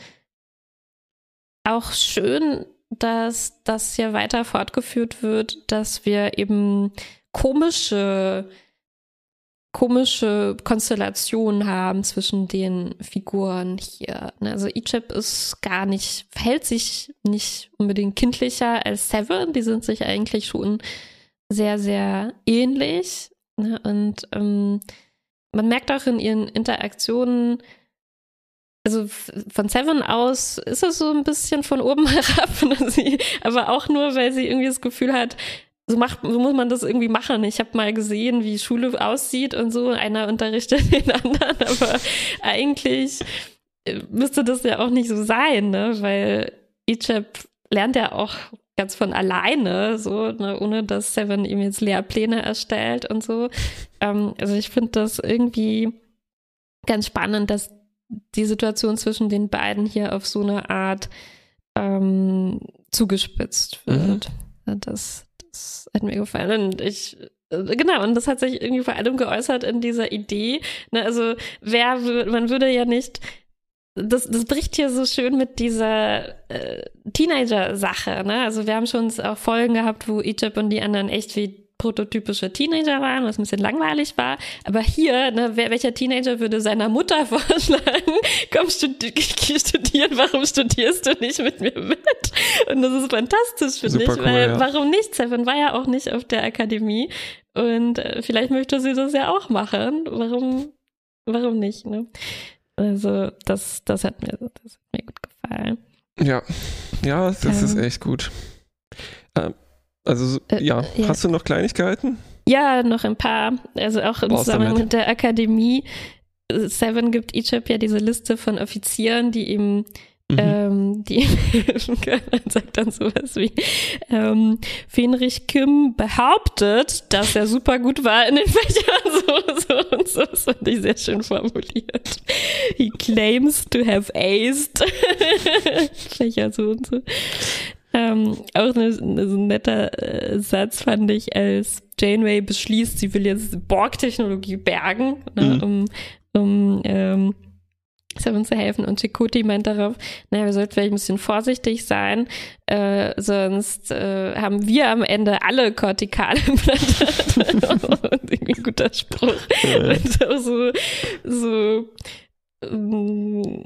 auch schön, dass das hier weiter fortgeführt wird, dass wir eben komische komische Konstellationen haben zwischen den Figuren hier. Ne, also Egypt ist gar nicht, verhält sich nicht unbedingt kindlicher als Seven. Die sind sich eigentlich schon sehr, sehr ähnlich. Ne? Und ähm, man merkt auch in ihren Interaktionen, also von Seven aus ist es so ein bisschen von oben herab, sie, aber auch nur, weil sie irgendwie das Gefühl hat, so macht, so muss man das irgendwie machen. Ich habe mal gesehen, wie Schule aussieht und so. Einer unterrichtet den anderen, aber eigentlich äh, müsste das ja auch nicht so sein, ne? Weil Egypt lernt ja auch ganz von alleine, so, ne? ohne dass Seven ihm jetzt Lehrpläne erstellt und so. Ähm, also ich finde das irgendwie ganz spannend, dass die Situation zwischen den beiden hier auf so eine Art ähm, zugespitzt wird. Mhm. Das, das hat mir gefallen. Und ich äh, Genau, und das hat sich irgendwie vor allem geäußert in dieser Idee. Ne, also, wer, man würde ja nicht, das, das bricht hier so schön mit dieser äh, Teenager-Sache. Ne? Also, wir haben schon auch Folgen gehabt, wo Egypt und die anderen echt wie prototypische Teenager waren, was ein bisschen langweilig war. Aber hier, ne, wer, welcher Teenager würde seiner Mutter vorschlagen, komm studi studieren, warum studierst du nicht mit mir mit? Und das ist fantastisch, finde ich, cool, weil ja. warum nicht? Seven war ja auch nicht auf der Akademie und äh, vielleicht möchte sie das ja auch machen. Warum, warum nicht? Ne? Also das, das hat mir, das hat mir gut gefallen. Ja, ja, das ähm, ist echt gut. Ähm, also, äh, ja. ja. Hast du noch Kleinigkeiten? Ja, noch ein paar. Also auch im Zusammenhang mit der Akademie. Seven gibt Egypt ja diese Liste von Offizieren, die ihm Mhm. Ähm, die sagt dann sowas wie ähm, Fenrich Kim behauptet, dass er super gut war in den Fächern so, so und so. Das fand ich sehr schön formuliert. He claims to have aced Fächer so und so. Ähm, auch eine, eine, so ein netter äh, Satz fand ich, als Janeway beschließt, sie will jetzt Borg-Technologie bergen, ne, mhm. um, um ähm, Seven zu helfen. Und Chikuti meint darauf, naja, wir sollten vielleicht ein bisschen vorsichtig sein, äh, sonst äh, haben wir am Ende alle kortikale Implantate. irgendwie ein guter Spruch. Und auch so, so ähm,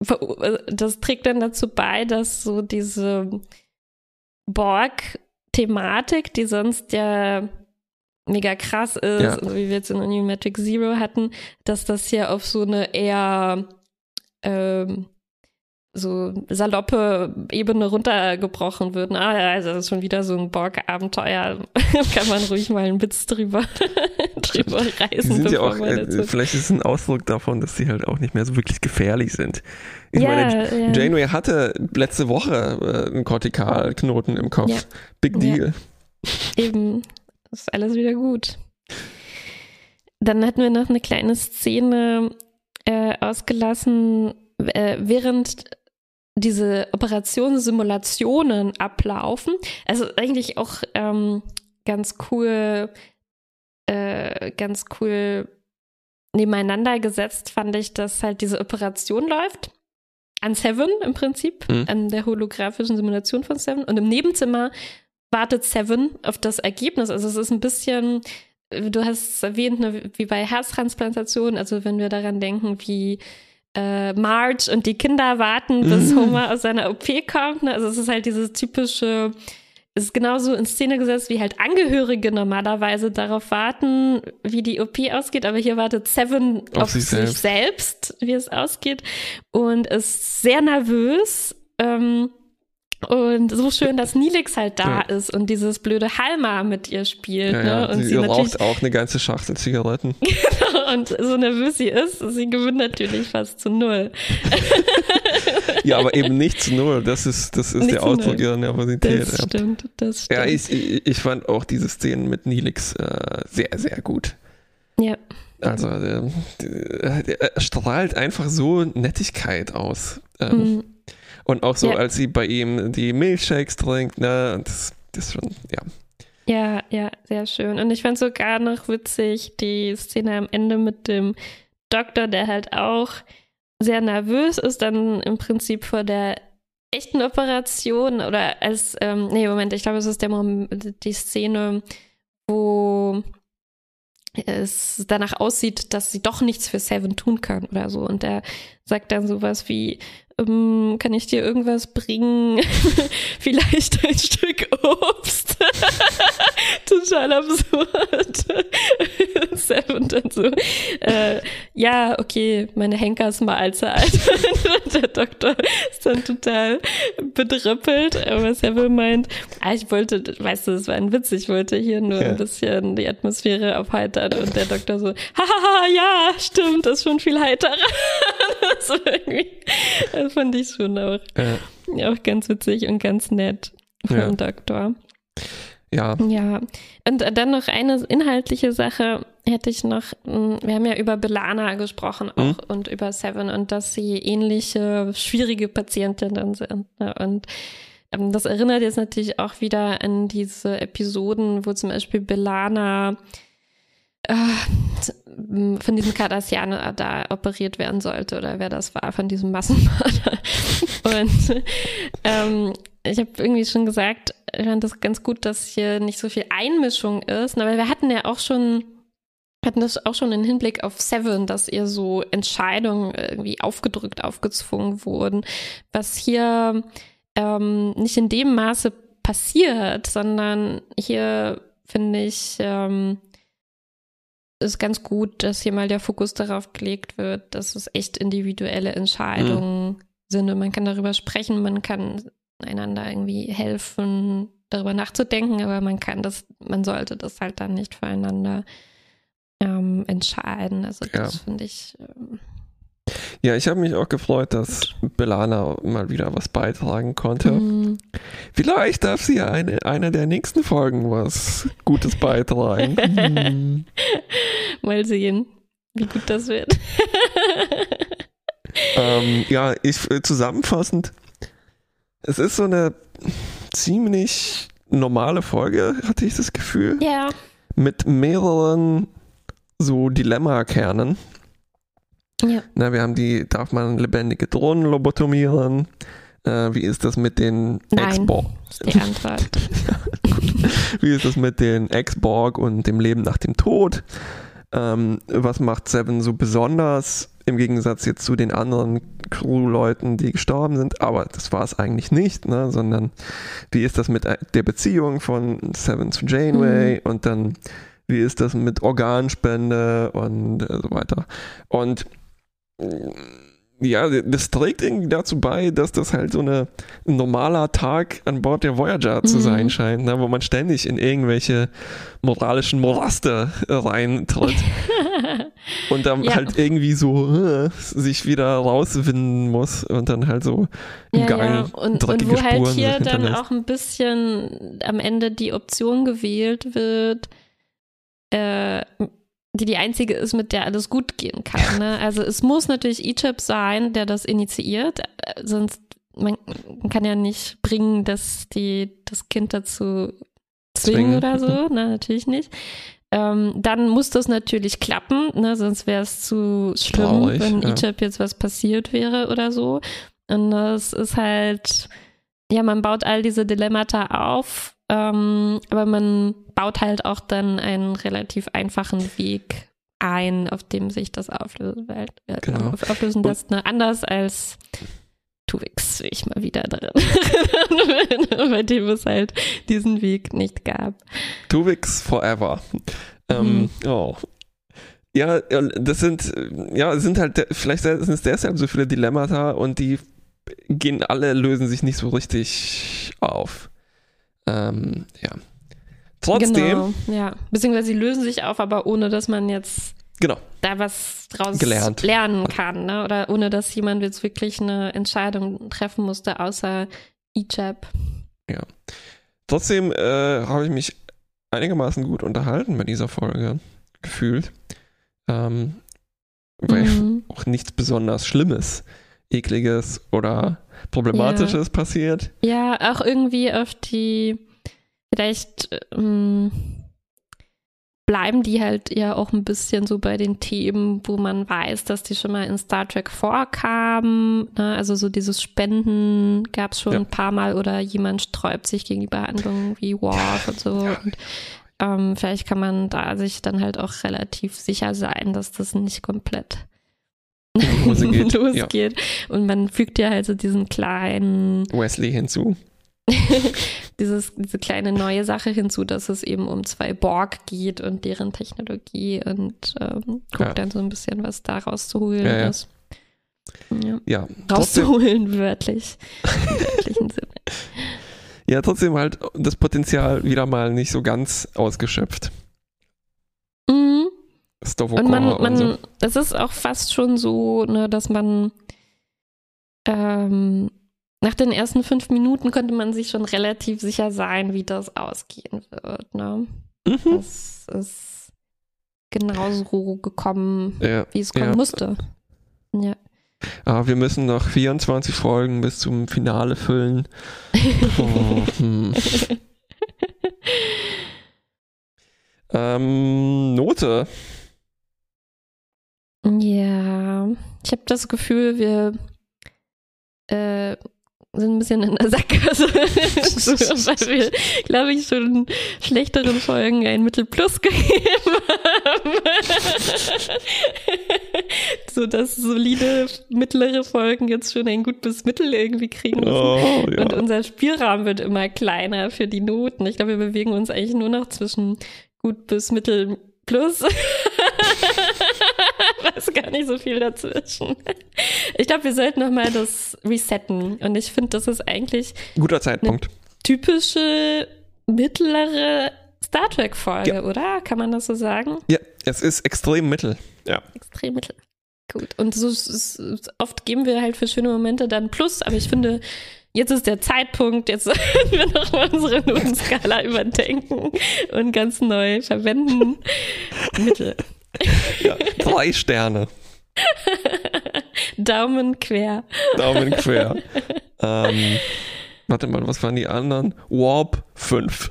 das trägt dann dazu bei, dass so diese Borg-Thematik, die sonst ja mega krass ist, ja. also wie wir jetzt in Unimatic Zero hatten, dass das hier auf so eine eher ähm, so saloppe Ebene runtergebrochen wird. Ah, also das ist schon wieder so ein Borg-Abenteuer. Kann man ruhig mal einen Witz drüber, drüber reißen. Sind ja auch, äh, vielleicht ist es ein Ausdruck davon, dass sie halt auch nicht mehr so wirklich gefährlich sind. Ich ja, meine, ja. Janeway hatte letzte Woche äh, einen Kortikalknoten im Kopf. Ja. Big Deal. Eben, ist alles wieder gut. Dann hatten wir noch eine kleine Szene äh, ausgelassen, äh, während diese Operationssimulationen ablaufen. Also eigentlich auch ähm, ganz cool, äh, ganz cool nebeneinander gesetzt fand ich, dass halt diese Operation läuft. An Seven im Prinzip, mhm. an der holographischen Simulation von Seven. Und im Nebenzimmer wartet Seven auf das Ergebnis. Also es ist ein bisschen, du hast es erwähnt, ne, wie bei Herztransplantation, also wenn wir daran denken, wie äh, Marge und die Kinder warten, bis mhm. Homer aus seiner OP kommt. Ne? Also es ist halt dieses typische ist genauso in Szene gesetzt, wie halt Angehörige normalerweise darauf warten, wie die OP ausgeht. Aber hier wartet Seven auf, auf sich, selbst. selbst. wie es ausgeht und ist sehr nervös. Ähm, und so schön, dass Nilix halt da ja. ist und dieses blöde Halma mit ihr spielt. Ja, ne? Und sie, sie raucht auch eine ganze Schachtel Zigaretten. und so nervös sie ist, sie gewinnt natürlich fast zu null. ja, aber eben nicht zu null. Das ist, das ist der Ausdruck ihrer Nervosität. Das stimmt, das stimmt. Ja, ich, ich fand auch diese Szenen mit Nilix äh, sehr, sehr gut. Ja. Also, der, der, der strahlt einfach so Nettigkeit aus. Ähm, mhm. Und auch so, ja. als sie bei ihm die Milchshakes trinkt, ne, und das, das schon, ja. Ja, ja, sehr schön. Und ich fand sogar noch witzig die Szene am Ende mit dem Doktor, der halt auch sehr nervös ist, dann im Prinzip vor der echten Operation oder als, ähm, nee, Moment, ich glaube, es ist der Moment, die Szene, wo es danach aussieht, dass sie doch nichts für Seven tun kann oder so. Und er sagt dann sowas wie, ähm, kann ich dir irgendwas bringen? Vielleicht ein Stück Obst. Total absurd. Seven dann so, äh, ja, okay, meine Henkersmahlzeit. Der Doktor ist dann total bedrüppelt, aber Seven meint, ah, ich wollte, weißt du, es war ein Witz, ich wollte hier nur ja. ein bisschen die Atmosphäre aufheitern und der Doktor so, hahaha, ja, stimmt, das ist schon viel heiterer. das, das fand ich schon auch, ja. auch ganz witzig und ganz nett vom ja. Doktor. Ja. Ja. Und dann noch eine inhaltliche Sache hätte ich noch. Hm, wir haben ja über Belana gesprochen auch mhm. und über Seven und dass sie ähnliche schwierige Patientinnen sind. Ne? Und ähm, das erinnert jetzt natürlich auch wieder an diese Episoden, wo zum Beispiel Belana äh, von diesem Cardassianer da operiert werden sollte oder wer das war, von diesem Massenmörder. Und ähm, ich habe irgendwie schon gesagt, ich fand das ganz gut, dass hier nicht so viel Einmischung ist, aber wir hatten ja auch schon hatten das auch schon im Hinblick auf Seven, dass ihr so Entscheidungen irgendwie aufgedrückt, aufgezwungen wurden, was hier ähm, nicht in dem Maße passiert, sondern hier finde ich ähm, ist ganz gut, dass hier mal der Fokus darauf gelegt wird, dass es echt individuelle Entscheidungen mhm. sind und man kann darüber sprechen, man kann einander irgendwie helfen, darüber nachzudenken, aber man kann das, man sollte das halt dann nicht füreinander ähm, entscheiden. Also das ja. finde ich. Ähm, ja, ich habe mich auch gefreut, dass Belana mal wieder was beitragen konnte. Mhm. Vielleicht darf sie ja eine, eine der nächsten Folgen was Gutes beitragen. mhm. Mal sehen, wie gut das wird. ähm, ja, ich zusammenfassend, es ist so eine ziemlich normale Folge, hatte ich das Gefühl. Ja. Mit mehreren so Dilemma-Kernen. Ja. Na, wir haben die, darf man lebendige Drohnen lobotomieren? Äh, wie ist das mit den Ex-Borg? die Antwort. ja, wie ist das mit den Ex-Borg und dem Leben nach dem Tod? Ähm, was macht Seven so besonders im Gegensatz jetzt zu den anderen Crew-Leuten, die gestorben sind? Aber das war es eigentlich nicht, ne? sondern wie ist das mit der Beziehung von Seven zu Janeway mhm. und dann wie ist das mit Organspende und äh, so weiter. Und ja, das trägt irgendwie dazu bei, dass das halt so eine, ein normaler Tag an Bord der Voyager zu mhm. sein scheint, ne, wo man ständig in irgendwelche moralischen Moraste reintritt und dann ja. halt irgendwie so äh, sich wieder rauswinden muss und dann halt so im ja, Gang ja. Und, dreckige und wo halt Spuren halt hier dann auch ein bisschen am Ende die Option gewählt wird, äh, die die einzige ist, mit der alles gut gehen kann. Ne? Also es muss natürlich Egypt sein, der das initiiert, äh, sonst man, kann ja nicht bringen, dass die das Kind dazu zwingen, oder so, ne? natürlich nicht. Ähm, dann muss das natürlich klappen, ne? sonst wäre es zu schlimm, Traurig, wenn ja. Jetzt was passiert wäre oder so. Und das ist halt, ja, man baut all diese Dilemmata auf, ähm, aber man baut halt auch dann einen relativ einfachen Weg ein, auf dem sich das auflösen, äh, genau. auflösen lässt. Ne? Anders als will ich mal wieder daran bei dem es halt diesen Weg nicht gab. Tuvix forever. Ähm, mhm. oh. Ja, das sind, ja, sind halt, vielleicht sind es deshalb so viele Dilemmata und die gehen alle, lösen sich nicht so richtig auf. Ähm, ja. Trotzdem. Genau, ja. Beziehungsweise sie lösen sich auf, aber ohne dass man jetzt genau. da was draus Gelernt. lernen kann, ne? Oder ohne dass jemand jetzt wirklich eine Entscheidung treffen musste, außer Ijab. Ja. Trotzdem äh, habe ich mich einigermaßen gut unterhalten bei dieser Folge gefühlt. Ähm, weil mhm. auch nichts besonders Schlimmes, Ekliges oder Problematisches ja. passiert. Ja, auch irgendwie auf die vielleicht ähm, bleiben die halt ja auch ein bisschen so bei den Themen, wo man weiß, dass die schon mal in Star Trek vorkamen. Ne? Also so dieses Spenden gab es schon ja. ein paar Mal oder jemand sträubt sich gegenüber Handlungen wie Worf und so. Und ähm, vielleicht kann man da sich dann halt auch relativ sicher sein, dass das nicht komplett losgeht. losgeht. Ja. Und man fügt ja halt so diesen kleinen Wesley hinzu. dieses, diese kleine neue Sache hinzu, dass es eben um zwei Borg geht und deren Technologie und ähm, guckt ja. dann so ein bisschen, was da rauszuholen ja, ist. Ja. ja. Rauszuholen, wörtlich. Im wörtlichen Sinne. Ja, trotzdem halt das Potenzial wieder mal nicht so ganz ausgeschöpft. Mhm. Und man, man, so. es ist auch fast schon so, ne, dass man ähm, nach den ersten fünf Minuten konnte man sich schon relativ sicher sein, wie das ausgehen wird. Ne? Mhm. Das ist genauso gekommen, ja, wie es kommen ja. musste. Ja. Aber wir müssen noch 24 Folgen bis zum Finale füllen. Oh, hm. ähm, Note. Ja, ich habe das Gefühl, wir äh, sind ein bisschen in der Sackgasse, so, weil wir, glaube ich, schon schlechteren Folgen ein Mittel Plus gegeben haben. so dass solide mittlere Folgen jetzt schon ein gut bis Mittel irgendwie kriegen müssen. Oh, ja. Und unser Spielrahmen wird immer kleiner für die Noten. Ich glaube, wir bewegen uns eigentlich nur noch zwischen gut bis mittel plus. weiß gar nicht so viel dazwischen. Ich glaube, wir sollten nochmal das resetten. Und ich finde, das ist eigentlich. Guter Zeitpunkt. typische mittlere Star Trek-Folge, ja. oder? Kann man das so sagen? Ja, es ist extrem mittel. Ja. Extrem mittel. Gut. Und so ist, oft geben wir halt für schöne Momente dann Plus, aber ich finde, jetzt ist der Zeitpunkt, jetzt sollten wir nochmal unsere Notenskala überdenken und ganz neu verwenden. Mittel. Ja, drei Sterne. Daumen quer. Daumen quer. Ähm, warte mal, was waren die anderen? Warp 5.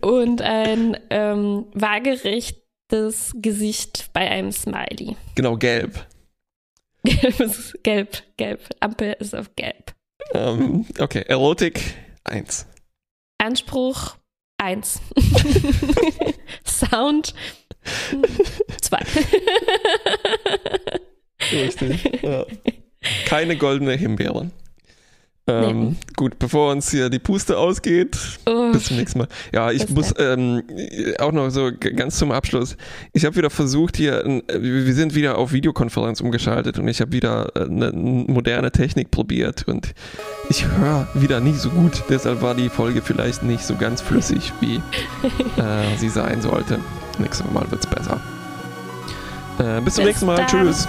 Und ein ähm, waagerechtes Gesicht bei einem Smiley. Genau, gelb. Gelb ist gelb, gelb. Ampel ist auf gelb. Ähm, okay, Erotik 1. Anspruch 1. Sound Zwei. Richtig. Ja. Keine goldene Himbeeren. Ähm, nee. Gut, bevor uns hier die Puste ausgeht, oh, bis zum nächsten Mal. Ja, ich muss ähm, auch noch so ganz zum Abschluss. Ich habe wieder versucht hier, wir sind wieder auf Videokonferenz umgeschaltet und ich habe wieder äh, eine moderne Technik probiert und ich höre wieder nicht so gut. Deshalb war die Folge vielleicht nicht so ganz flüssig, wie äh, sie sein sollte. Nächstes Mal wird es besser. Äh, bis zum bis nächsten Mal. Dann. Tschüss.